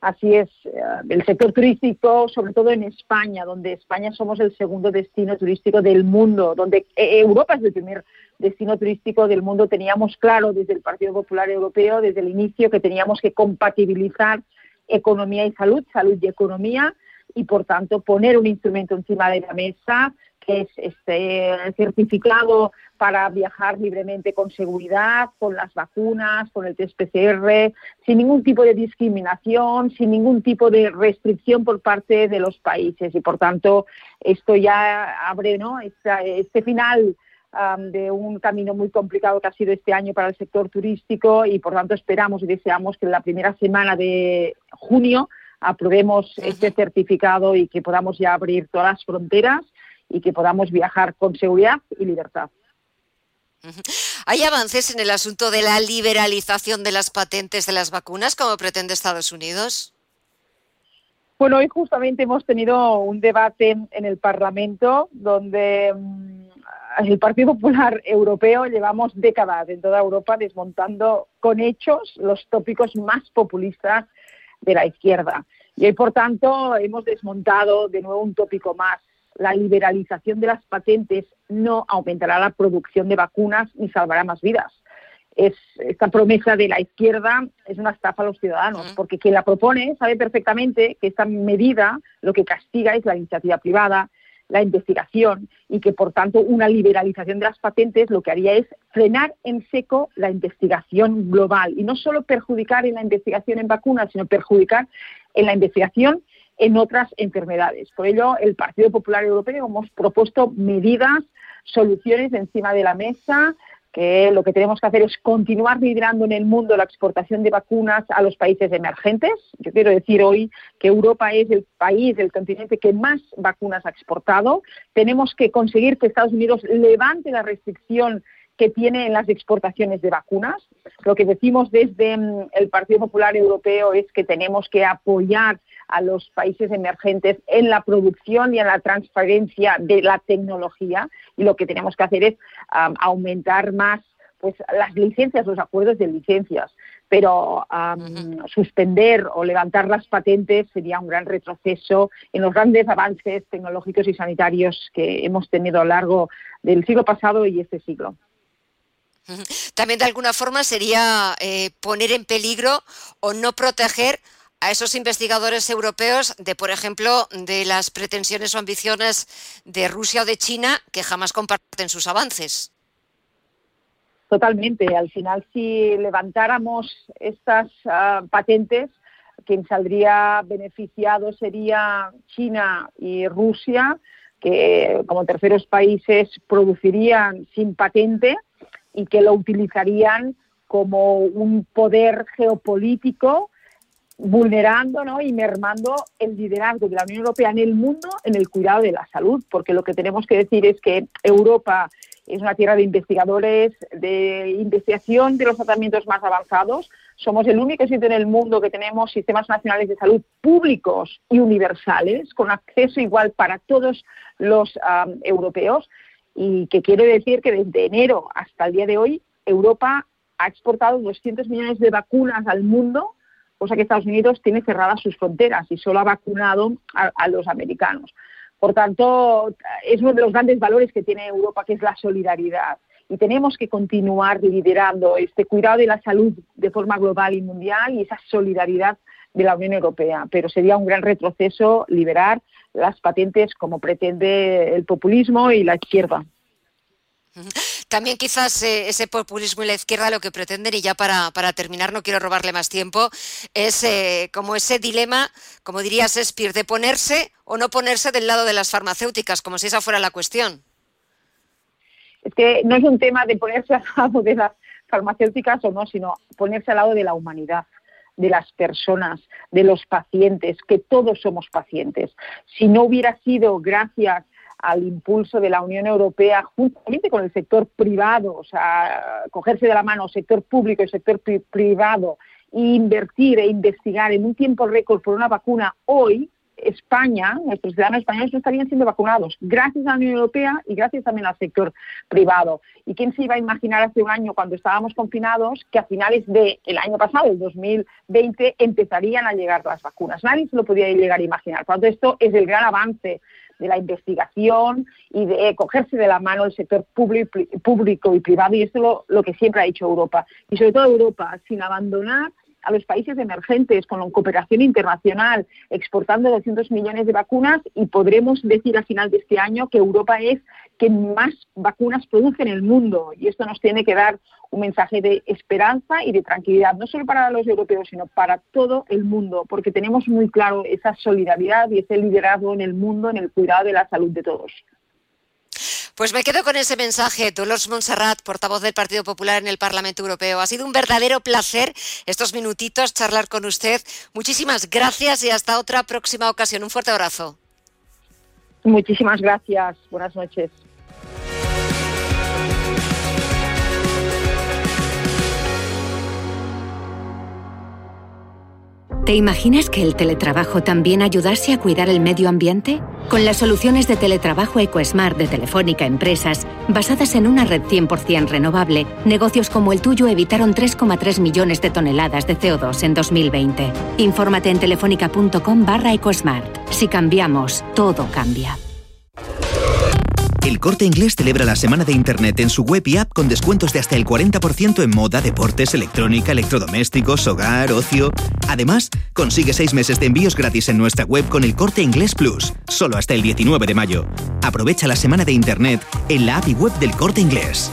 Así es, eh, el sector turístico, sobre todo en España, donde España somos el segundo destino turístico del mundo, donde eh, Europa es el primer destino turístico del mundo, teníamos claro desde el Partido Popular Europeo, desde el inicio, que teníamos que compatibilizar economía y salud, salud y economía, y por tanto poner un instrumento encima de la mesa que es este certificado para viajar libremente con seguridad, con las vacunas, con el test PCR, sin ningún tipo de discriminación, sin ningún tipo de restricción por parte de los países. Y por tanto, esto ya abre ¿no? este, final de un camino muy complicado que ha sido este año para el sector turístico y por tanto esperamos y deseamos que en la primera semana de junio aprobemos este certificado y que podamos ya abrir todas las fronteras y que podamos viajar con seguridad y libertad. ¿Hay avances en el asunto de la liberalización de las patentes de las vacunas, como pretende Estados Unidos? Bueno, hoy justamente hemos tenido un debate en el Parlamento donde mm, el Partido Popular Europeo llevamos décadas en toda Europa desmontando con hechos los tópicos más populistas de la izquierda. Y hoy, por tanto, hemos desmontado de nuevo un tópico más la liberalización de las patentes no aumentará la producción de vacunas ni salvará más vidas. Es, esta promesa de la izquierda es una estafa a los ciudadanos, porque quien la propone sabe perfectamente que esta medida lo que castiga es la iniciativa privada, la investigación y que, por tanto, una liberalización de las patentes lo que haría es frenar en seco la investigación global y no solo perjudicar en la investigación en vacunas, sino perjudicar en la investigación en otras enfermedades. Por ello, el Partido Popular Europeo hemos propuesto medidas, soluciones encima de la mesa, que lo que tenemos que hacer es continuar liderando en el mundo la exportación de vacunas a los países emergentes. Yo quiero decir hoy que Europa es el país, el continente que más vacunas ha exportado. Tenemos que conseguir que Estados Unidos levante la restricción que tiene en las exportaciones de vacunas. Lo que decimos desde mm, el Partido Popular Europeo es que tenemos que apoyar a los países emergentes en la producción y en la transferencia de la tecnología y lo que tenemos que hacer es aumentar más pues las licencias, los acuerdos de licencias, pero suspender o levantar las patentes sería un gran retroceso en los grandes avances tecnológicos y sanitarios que hemos tenido a lo largo del siglo pasado y este siglo. También de alguna forma sería eh, poner en peligro o no proteger a esos investigadores europeos de, por ejemplo, de las pretensiones o ambiciones de Rusia o de China que jamás comparten sus avances. Totalmente. Al final, si levantáramos estas ah, patentes, quien saldría beneficiado sería China y Rusia, que como terceros países producirían sin patente y que lo utilizarían como un poder geopolítico vulnerando ¿no? y mermando el liderazgo de la Unión Europea en el mundo en el cuidado de la salud, porque lo que tenemos que decir es que Europa es una tierra de investigadores, de investigación de los tratamientos más avanzados. Somos el único sitio en el mundo que tenemos sistemas nacionales de salud públicos y universales, con acceso igual para todos los europeos. Y que quiere decir que desde enero hasta el día de hoy, Europa ha exportado 200 millones de vacunas al mundo cosa que Estados Unidos tiene cerradas sus fronteras y solo ha vacunado a, los americanos. Por tanto, es uno de los grandes valores que tiene Europa, que es la solidaridad. y tenemos que continuar liderando este cuidado de la salud de forma global y mundial y esa solidaridad de la Unión Europea. Pero sería un gran retroceso liberar las patentes como pretende el populismo y la izquierda. [laughs] También quizás eh, ese populismo y la izquierda lo que pretenden, y ya para, para terminar, no quiero robarle más tiempo, es eh, como ese dilema, como diría Shakespeare, de ponerse o no ponerse del lado de las farmacéuticas, como si esa fuera la cuestión. Es que no es un tema de ponerse al lado de las farmacéuticas o no, sino ponerse al lado de la humanidad de las personas, de los pacientes, que todos somos pacientes. Si no hubiera sido gracias al impulso de la Unión Europea juntamente con el sector privado, o sea, cogerse de la mano sector público y sector privado e invertir e investigar en un tiempo récord por una vacuna hoy, España, nuestros ciudadanos españoles no estarían siendo vacunados, gracias a la Unión Europea y gracias también al sector privado. ¿Y quién se iba a imaginar hace un año, cuando estábamos confinados, que a finales del año pasado, el 2020, empezarían a llegar las vacunas? Nadie se lo podía llegar a imaginar. Por lo tanto, esto es el gran avance de la investigación y de cogerse de la mano el sector público y privado, y esto es lo, lo que siempre ha dicho Europa. Y sobre todo Europa, sin abandonar a los países emergentes con la cooperación internacional, exportando 200 millones de vacunas y podremos decir al final de este año que Europa es quien más vacunas produce en el mundo y esto nos tiene que dar un mensaje de esperanza y de tranquilidad, no solo para los europeos, sino para todo el mundo, porque tenemos muy claro esa solidaridad y ese liderazgo en el mundo en el cuidado de la salud de todos. Pues me quedo con ese mensaje. Dolores Montserrat, portavoz del Partido Popular en el Parlamento Europeo. Ha sido un verdadero placer estos minutitos charlar con usted. Muchísimas gracias y hasta otra próxima ocasión. Un fuerte abrazo. Muchísimas gracias. Buenas noches. ¿Te imaginas que el teletrabajo también ayudase a cuidar el medio ambiente? Con las soluciones de teletrabajo EcoSmart de Telefónica Empresas, basadas en una red 100% renovable, negocios como el tuyo evitaron 3,3 millones de toneladas de CO2 en 2020. Infórmate en telefónica.com barra EcoSmart. Si cambiamos, todo cambia. El Corte Inglés celebra la semana de Internet en su web y app con descuentos de hasta el 40% en moda, deportes, electrónica, electrodomésticos, hogar, ocio. Además, consigue seis meses de envíos gratis en nuestra web con el Corte Inglés Plus, solo hasta el 19 de mayo. Aprovecha la semana de Internet en la app y web del Corte Inglés.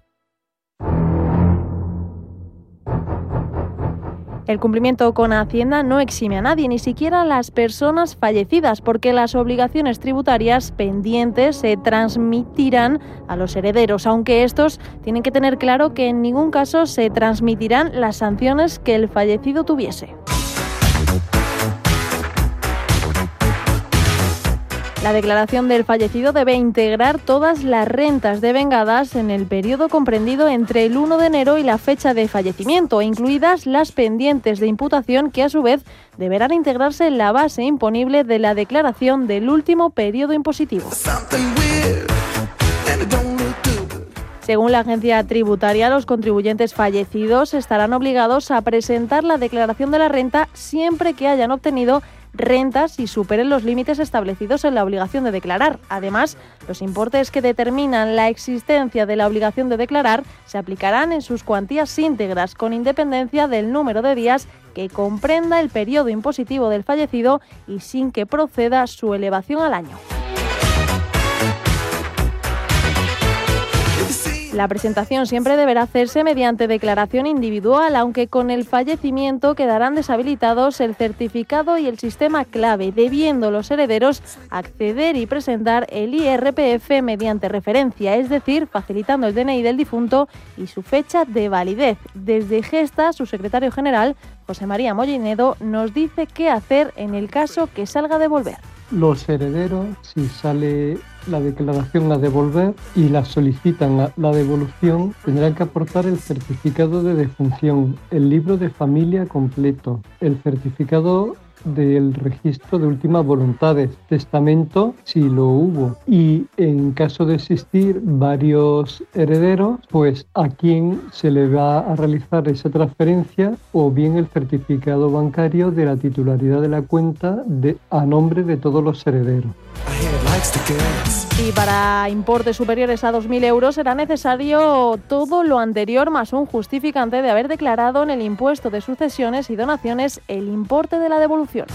El cumplimiento con Hacienda no exime a nadie, ni siquiera a las personas fallecidas, porque las obligaciones tributarias pendientes se transmitirán a los herederos, aunque estos tienen que tener claro que en ningún caso se transmitirán las sanciones que el fallecido tuviese. La declaración del fallecido debe integrar todas las rentas devengadas en el periodo comprendido entre el 1 de enero y la fecha de fallecimiento, incluidas las pendientes de imputación que a su vez deberán integrarse en la base imponible de la declaración del último periodo impositivo. Según la agencia tributaria, los contribuyentes fallecidos estarán obligados a presentar la declaración de la renta siempre que hayan obtenido rentas y superen los límites establecidos en la obligación de declarar. Además, los importes que determinan la existencia de la obligación de declarar se aplicarán en sus cuantías íntegras, con independencia del número de días que comprenda el periodo impositivo del fallecido y sin que proceda su elevación al año. La presentación siempre deberá hacerse mediante declaración individual, aunque con el fallecimiento quedarán deshabilitados el certificado y el sistema clave, debiendo los herederos acceder y presentar el IRPF mediante referencia, es decir, facilitando el DNI del difunto y su fecha de validez. Desde Gesta, su secretario general, José María Mollinedo, nos dice qué hacer en el caso que salga a devolver. Los herederos, si sale la declaración a devolver y la solicitan la devolución, tendrán que aportar el certificado de defunción, el libro de familia completo, el certificado del registro de últimas voluntades. Testamento, si lo hubo. Y en caso de existir varios herederos, pues a quién se le va a realizar esa transferencia o bien el certificado bancario de la titularidad de la cuenta a nombre de todos los herederos. Y para importes superiores a 2.000 euros será necesario todo lo anterior más un justificante de haber declarado en el impuesto de sucesiones y donaciones el importe de la devolución.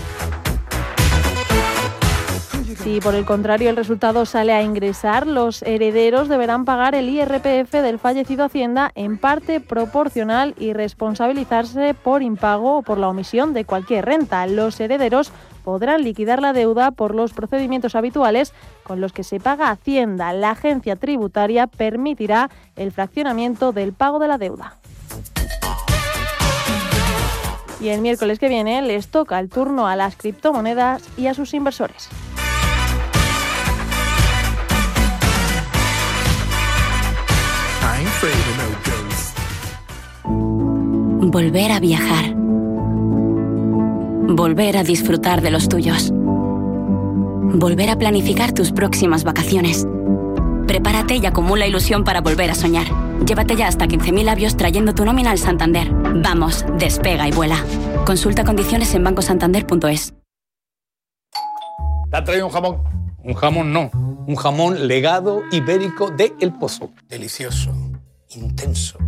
Si por el contrario el resultado sale a ingresar, los herederos deberán pagar el IRPF del fallecido Hacienda en parte proporcional y responsabilizarse por impago o por la omisión de cualquier renta. Los herederos podrán liquidar la deuda por los procedimientos habituales con los que se paga Hacienda. La agencia tributaria permitirá el fraccionamiento del pago de la deuda. Y el miércoles que viene les toca el turno a las criptomonedas y a sus inversores. Volver a viajar. Volver a disfrutar de los tuyos. Volver a planificar tus próximas vacaciones. Prepárate y acumula ilusión para volver a soñar. Llévate ya hasta 15.000 labios trayendo tu nómina al Santander. Vamos, despega y vuela. Consulta condiciones en bancosantander.es. ¿Te ha traído un jamón? Un jamón no. Un jamón legado ibérico de El Pozo. Delicioso. Intenso.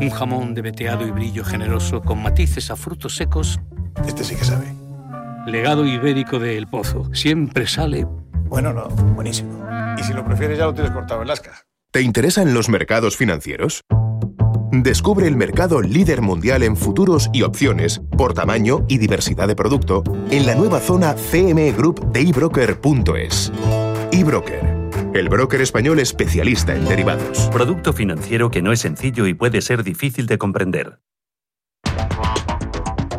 Un jamón de veteado y brillo generoso con matices a frutos secos. Este sí que sabe. Legado ibérico de El Pozo. Siempre sale. Bueno, no. Buenísimo. Y si lo prefieres, ya lo tienes cortado en lasca. ¿Te interesan los mercados financieros? Descubre el mercado líder mundial en futuros y opciones por tamaño y diversidad de producto en la nueva zona CME Group de ebroker.es. eBroker, el broker español especialista en derivados. Producto financiero que no es sencillo y puede ser difícil de comprender.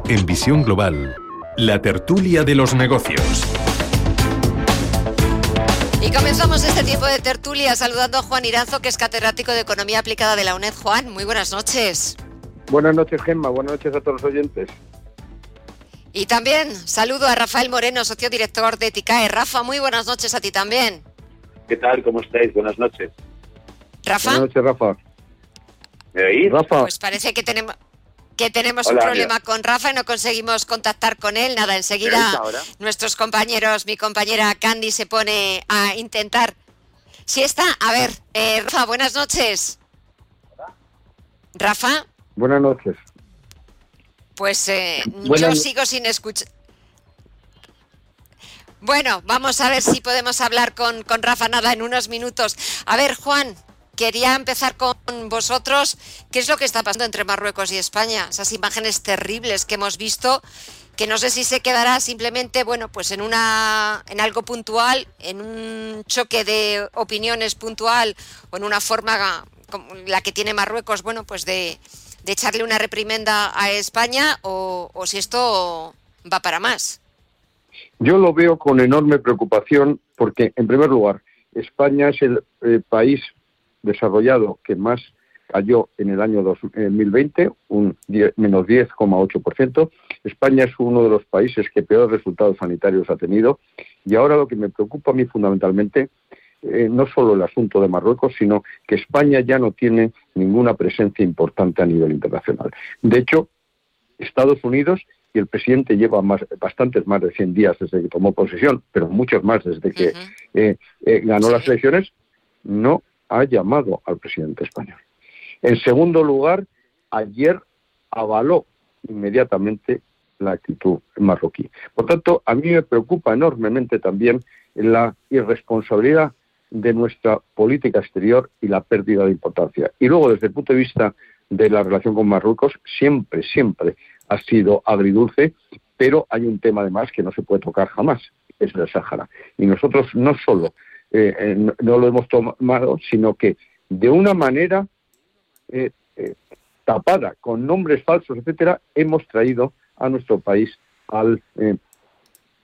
En Visión Global, la tertulia de los negocios. Y comenzamos este tiempo de tertulia saludando a Juan Iranzo, que es catedrático de Economía Aplicada de la UNED. Juan, muy buenas noches. Buenas noches, Gemma. Buenas noches a todos los oyentes. Y también saludo a Rafael Moreno, socio director de TICAE. Rafa, muy buenas noches a ti también. ¿Qué tal? ¿Cómo estáis? Buenas noches. Rafa. Buenas noches, Rafa. ¿Me oís? Rafa. Pues parece que tenemos que tenemos Hola, un problema con Rafa y no conseguimos contactar con él. Nada, ¿Me enseguida nuestros compañeros, mi compañera Candy se pone a intentar. Si está, a ver, eh, Rafa, buenas noches. Rafa, Buenas noches. pues eh, Buenas yo no- sigo sin escuchar. Bueno, vamos a ver si podemos hablar con, con Rafa nada en unos minutos. A ver, Juan, quería empezar con vosotros. ¿Qué es lo que está pasando entre Marruecos y España? Esas imágenes terribles que hemos visto, que no sé si se quedará simplemente, bueno, pues en una, en algo puntual, en un choque de opiniones puntual o en una forma como la que tiene Marruecos, bueno, pues de, de echarle una reprimenda a España o, o si esto va para más. Yo lo veo con enorme preocupación porque, en primer lugar, España es el eh, país desarrollado que más cayó en el año 2020, un 10 menos 10,8%. España es uno de los países que peores resultados sanitarios ha tenido. Y ahora lo que me preocupa a mí fundamentalmente, eh, no solo el asunto de Marruecos, sino que España ya no tiene ninguna presencia importante a nivel internacional. De hecho, Estados Unidos y el presidente lleva más, bastantes más de 100 días desde que tomó posesión, pero muchos más desde que eh, eh, ganó las elecciones, no ha llamado al presidente español. En segundo lugar, ayer avaló inmediatamente la actitud marroquí. Por tanto, a mí me preocupa enormemente también la irresponsabilidad de nuestra política exterior y la pérdida de importancia. Y luego, desde el punto de vista de la relación con Marruecos, siempre, siempre ha sido agridulce, pero hay un tema además que no se puede tocar jamás, es el Sáhara. Y nosotros no solo eh, eh, no, lo hemos tomado, sino que de una manera eh, tapada, con nombres falsos, etcétera, hemos traído a nuestro país al, en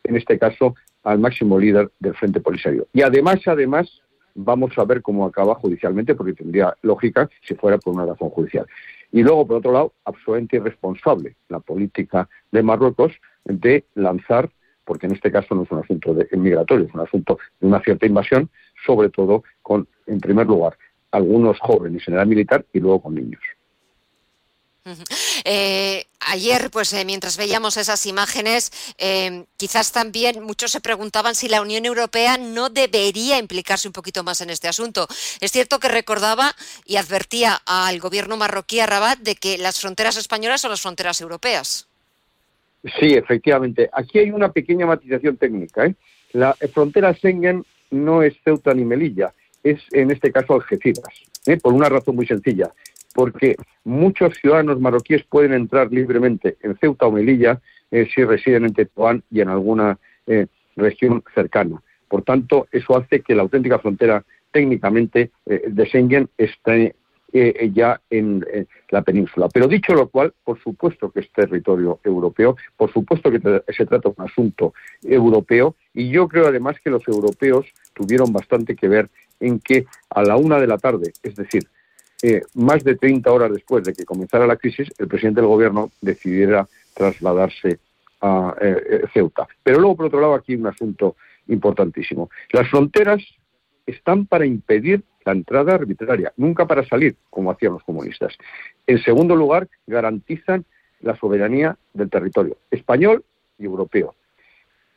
este caso, al máximo líder del Frente Polisario. Y además, además, vamos a ver cómo acaba judicialmente, porque tendría lógica si fuera por una razón judicial. Y luego, por otro lado, absolutamente irresponsable la política de Marruecos de lanzar, porque en este caso no es un asunto de, migratorio, es un asunto de una cierta invasión, sobre todo con, en primer lugar, algunos jóvenes en edad militar y luego con niños. Eh, ayer, pues eh, mientras veíamos esas imágenes, eh, quizás también muchos se preguntaban si la Unión Europea no debería implicarse un poquito más en este asunto. Es cierto que recordaba y advertía al gobierno marroquí, a Rabat, de que las fronteras españolas son las fronteras europeas. Sí, efectivamente. Aquí hay una pequeña matización técnica. La frontera Schengen no es Ceuta ni Melilla, es en este caso Algeciras, por una razón muy sencilla porque muchos ciudadanos marroquíes pueden entrar libremente en Ceuta o Melilla eh, si residen en Tetuán y en alguna eh, región cercana. Por tanto, eso hace que la auténtica frontera técnicamente eh, de Schengen esté ya en la península. Pero dicho lo cual, por supuesto que es territorio europeo, por supuesto que se trata de un asunto europeo y yo creo además que los europeos tuvieron bastante que ver en que a la una de la tarde, es decir, eh, más de 30 horas después de que comenzara la crisis, el presidente del gobierno decidiera trasladarse a eh, eh, Ceuta. Pero luego, por otro lado, aquí un asunto importantísimo. Las fronteras están para impedir la entrada arbitraria, nunca para salir, como hacían los comunistas. En segundo lugar, garantizan la soberanía del territorio español y europeo.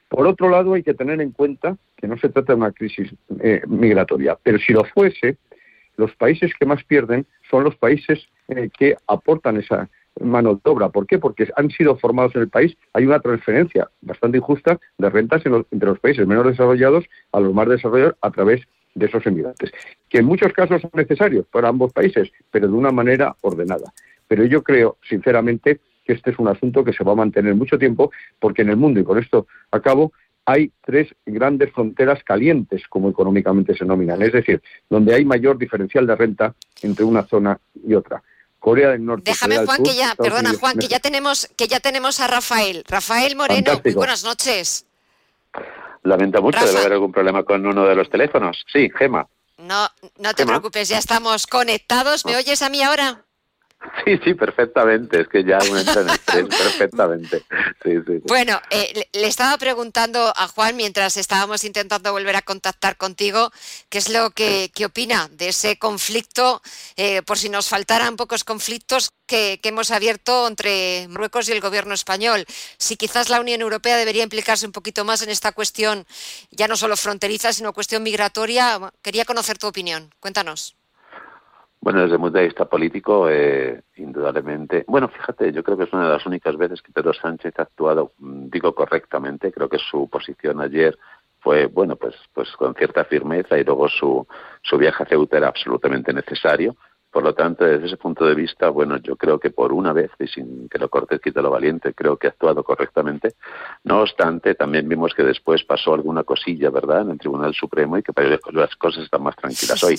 Por otro lado, hay que tener en cuenta que no se trata de una crisis migratoria, pero si lo fuese, los países que más pierden son los países eh, que aportan esa mano de obra. ¿Por qué? Porque han sido formados en el país. Hay una transferencia bastante injusta de rentas entre los países menos desarrollados a los más desarrollados a través de esos emigrantes, que en muchos casos son necesarios para ambos países, pero de una manera ordenada. Pero yo creo, sinceramente, que este es un asunto que se va a mantener mucho tiempo, porque en el mundo, y con esto acabo, hay tres grandes fronteras calientes, como económicamente se denominan, es decir, donde hay mayor diferencial de renta entre una zona y otra. Corea del Norte. Déjame, Juan, que ya, perdona, Juan, que ya tenemos, que ya tenemos a Rafael. Rafael Moreno, muy buenas noches. Lamento mucho, debe haber algún problema con uno de los teléfonos. Sí, Gema. No, no te preocupes, ya estamos conectados. ¿Me ah. oyes a mí ahora? [laughs] Sí, sí, perfectamente. Es que ya uno entra en estrés [laughs] perfectamente. Bueno, eh, le estaba preguntando a Juan mientras estábamos intentando volver a contactar contigo, qué es lo que, opina de ese conflicto, eh, por si nos faltaran pocos conflictos que, que, hemos abierto entre Marruecos y el gobierno español. Si quizás la Unión Europea debería implicarse un poquito más en esta cuestión, ya no solo fronteriza, sino cuestión migratoria. Quería conocer tu opinión. Cuéntanos. Bueno, desde el punto de vista político, eh, indudablemente. Bueno, fíjate, yo creo que es una de las únicas veces que Pedro Sánchez ha actuado, mm, digo correctamente. Creo que su posición ayer fue, bueno, pues, pues con cierta firmeza y luego su, su viaje a Ceuta era absolutamente necesario. Por lo tanto, desde ese punto de vista, bueno, yo creo que por una vez, y sin que lo corte quita lo valiente, creo que ha actuado correctamente. No obstante, también vimos que después pasó alguna cosilla, ¿verdad?, en el Tribunal Supremo y que las cosas están más tranquilas hoy.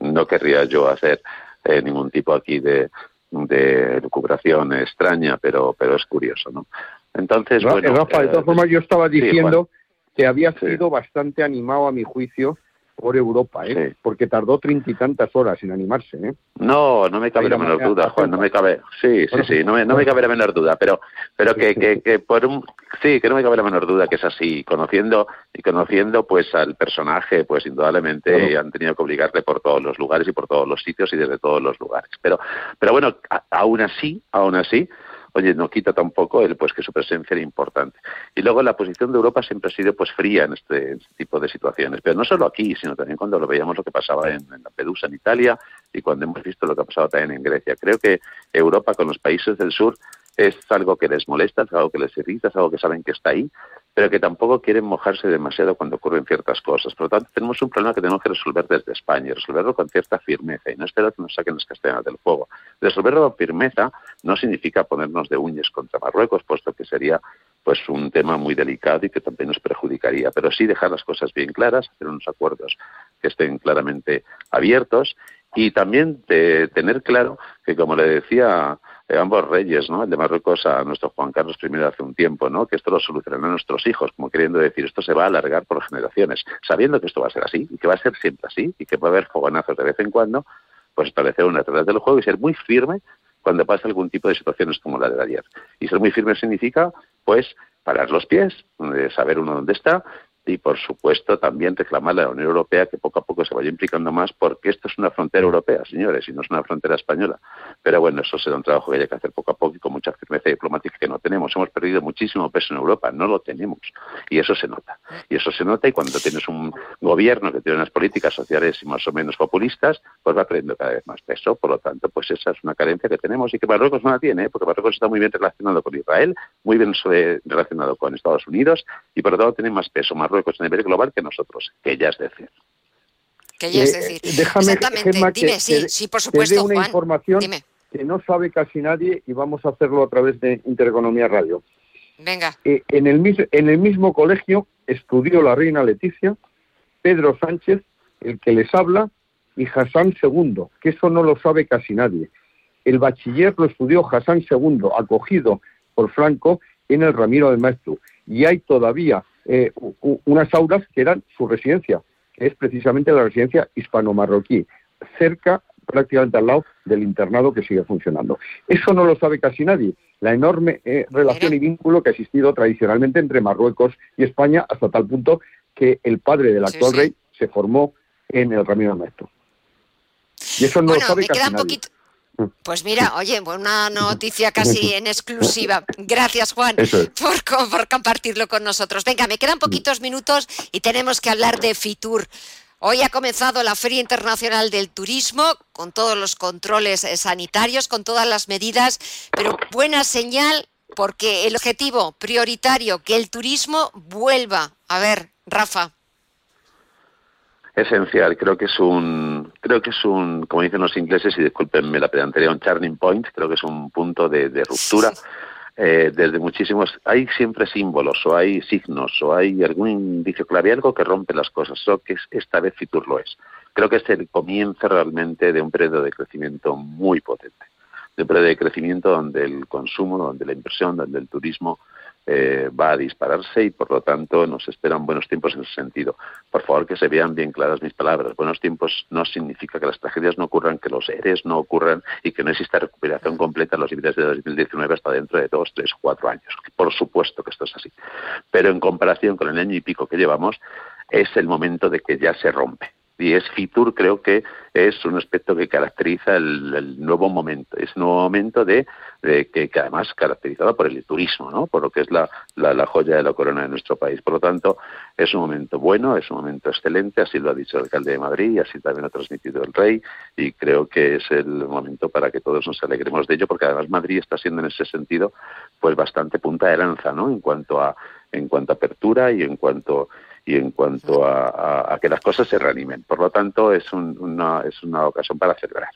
No querría yo hacer eh, ningún tipo aquí de, de recuperación extraña, pero, pero es curioso, ¿no? Entonces, bueno... Rafa, de todas eh, formas, yo estaba diciendo que había sido bastante animado a mi juicio por Europa, ¿eh? porque tardó treinta y tantas horas en animarse. ¿eh? No, no me cabe la menor duda, Juan, no me cabe, sí, sí, sí, no me, no me cabe la menor duda, pero, pero que, que, que por un, sí, que no me cabe la menor duda que es así, conociendo y conociendo pues al personaje, pues indudablemente han tenido que obligarle por todos los lugares y por todos los sitios y desde todos los lugares, pero, pero bueno, aún así, aún así, oye, no quita tampoco el pues que su presencia era importante. Y luego la posición de Europa siempre ha sido pues fría en este, este tipo de situaciones, pero no solo aquí, sino también cuando lo veíamos lo que pasaba en, en Lampedusa, en Italia, y cuando hemos visto lo que ha pasado también en Grecia. Creo que Europa con los países del sur es algo que les molesta, es algo que les irrita, es algo que saben que está ahí, pero que tampoco quieren mojarse demasiado cuando ocurren ciertas cosas. Por lo tanto, tenemos un problema que tenemos que resolver desde España resolverlo con cierta firmeza y no esperar que nos saquen las castañas del fuego. Resolverlo con firmeza no significa ponernos de uñas contra Marruecos, puesto que sería pues un tema muy delicado y que también nos perjudicaría, pero sí dejar las cosas bien claras, hacer unos acuerdos que estén claramente abiertos y también de tener claro que, como le decía ambos reyes, ¿no? El de Marruecos a nuestro Juan Carlos I hace un tiempo, ¿no? Que esto lo solucionarán nuestros hijos, como queriendo decir, esto se va a alargar por generaciones, sabiendo que esto va a ser así y que va a ser siempre así y que va a haber fogonazos de vez en cuando, pues establecer una reglas del juego y ser muy firme cuando pasa algún tipo de situaciones como la de ayer. Y ser muy firme significa pues parar los pies, saber uno dónde está y, por supuesto, también reclamarle a la Unión Europea que poco a poco se vaya implicando más, porque esto es una frontera europea, señores, y no es una frontera española. Pero bueno, eso será un trabajo que hay que hacer poco a poco y con mucha firmeza diplomática que no tenemos. Hemos perdido muchísimo peso en Europa, no lo tenemos. Y eso se nota. Y eso se nota y cuando tienes un gobierno que tiene unas políticas sociales más o menos populistas, pues va perdiendo cada vez más peso. Por lo tanto, pues esa es una carencia que tenemos y que Marruecos no la tiene, ¿eh? porque Marruecos está muy bien relacionado con Israel, muy bien relacionado con Estados Unidos y por lo tanto tiene más peso Marruecos pues, a nivel global que nosotros, que ya es decir. Que ya es eh, decir. déjame, Exactamente. Dime, sí, sí, por supuesto, una información que no sabe casi nadie y vamos a hacerlo a través de Intereconomía Radio. Venga. Eh, en, el, en el mismo colegio estudió la reina Leticia, Pedro Sánchez, el que les habla, y Hassan II, que eso no lo sabe casi nadie. El bachiller lo estudió Hassan II, acogido por Franco en el Ramiro de Maestro. Y hay todavía eh, unas aulas que eran su residencia, que es precisamente la residencia hispano-marroquí, cerca, prácticamente al lado del internado que sigue funcionando. Eso no lo sabe casi nadie, la enorme eh, relación y vínculo que ha existido tradicionalmente entre Marruecos y España, hasta tal punto que el padre del actual rey se formó en el Ramiro Maestro. Y eso no lo sabe casi nadie. Pues mira, oye, una noticia casi en exclusiva. Gracias, Juan, por, compartirlo con nosotros. Venga, me quedan poquitos minutos y tenemos que hablar de Fitur. Hoy ha comenzado la Feria Internacional del Turismo con todos los controles eh, sanitarios, con todas las medidas, pero buena señal porque el objetivo prioritario, que el turismo vuelva. A ver, Rafa esencial. Creo que es un, creo que es un, como dicen los ingleses, y discúlpenme la pedantería, un turning point. Creo que es un punto de, ruptura. Eh, desde muchísimos, hay siempre símbolos o hay signos o hay algún indicio clave, algo que rompe las cosas. Eso que esta vez Fitur lo es. Creo que es el comienzo realmente de un periodo de crecimiento muy potente. De un periodo de crecimiento donde el consumo, donde la inversión, donde el turismo eh, va a dispararse y por lo tanto nos esperan buenos tiempos en ese sentido. Por favor, que se vean bien claras mis palabras. Buenos tiempos no significa que las tragedias no ocurran, que los ERES no ocurran y que no exista recuperación completa en los límites de 2019 hasta dentro de dos, tres, cuatro años. Por supuesto que esto es así. Pero en comparación con el año y pico que llevamos, es el momento de que ya se rompe y es Fitur creo que es un aspecto que caracteriza el, nuevo momento, es un nuevo momento de, que, además caracterizado por el turismo, ¿no? por lo que es la, la, joya de la corona de nuestro país. Por lo tanto, es un momento bueno, es un momento excelente, así lo ha dicho el alcalde de Madrid así también lo ha transmitido el rey y creo que es el momento para que todos nos alegremos de ello porque además Madrid está siendo en ese sentido pues bastante punta de lanza ¿no? en cuanto a en cuanto a apertura y en cuanto y en cuanto a, que las cosas se reanimen. Por lo tanto, es, una, es una ocasión para celebrar.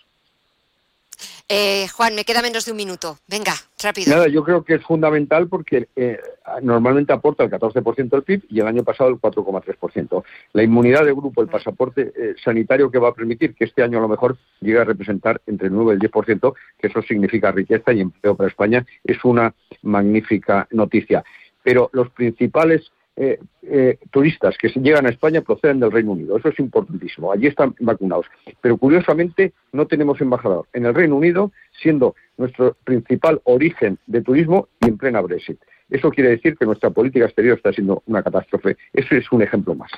Eh, Juan, me queda menos de un minuto. Venga, rápido. Nada, yo creo que es fundamental porque eh, normalmente aporta el 14% del PIB y el año pasado el 4,3%. La inmunidad de grupo, el pasaporte eh, sanitario que va a permitir que este año a lo mejor llegue a representar entre el 9 y el 10%, que eso significa riqueza y empleo para España, es una magnífica noticia. Pero los principales eh, eh, turistas que llegan a España proceden del Reino Unido. Eso es importantísimo. Allí están vacunados. Pero curiosamente no tenemos embajador en el Reino Unido, siendo nuestro principal origen de turismo y en plena Brexit. Eso quiere decir que nuestra política exterior está siendo una catástrofe. Eso es un ejemplo más.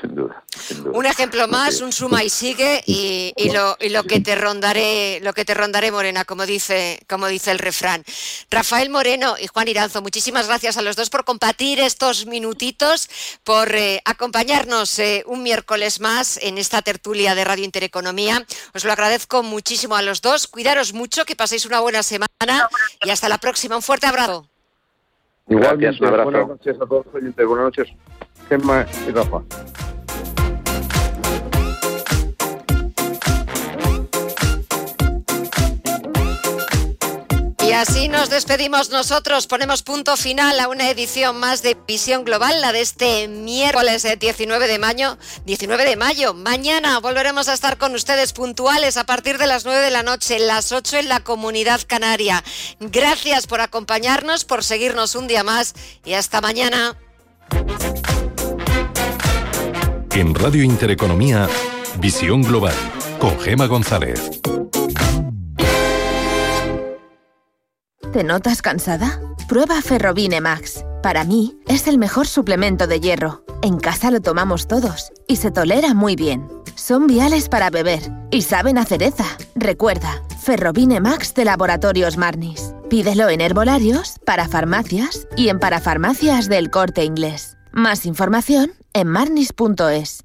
Sin duda. Un ejemplo más, un suma y sigue y, lo, que te rondaré, lo que te rondaré Morena, como dice, como dice el refrán. Rafael Moreno y Juan Iranzo, muchísimas gracias a los dos por compartir estos minutitos, por eh, acompañarnos eh, un miércoles más en esta tertulia de Radio Intereconomía. Os lo agradezco muchísimo a los dos. Cuidaros mucho, que paséis una buena semana y hasta la próxima. Un fuerte abrazo. Igualmente, buenas noches a todos los oyentes. Buenas noches, Gemma y Rafa. Así nos despedimos nosotros. Ponemos punto final a una edición más de Visión Global, la de este miércoles 19 de mayo. 19 de mayo. Mañana volveremos a estar con ustedes puntuales a partir de las 9 de la noche, las 8 en la Comunidad Canaria. Gracias por acompañarnos, por seguirnos un día más y hasta mañana. En Radio Intereconomía, Visión Global, con Gema González. ¿Te notas cansada? prueba Ferrovine Max. Para mí, es el mejor suplemento de hierro. En casa lo tomamos todos y se tolera muy bien. Son viales para beber y saben a cereza. Recuerda, Ferrovine Max de Laboratorios Marnis. Pídelo en herbolarios, para farmacias y en parafarmacias del corte inglés. Más información en marnis.es.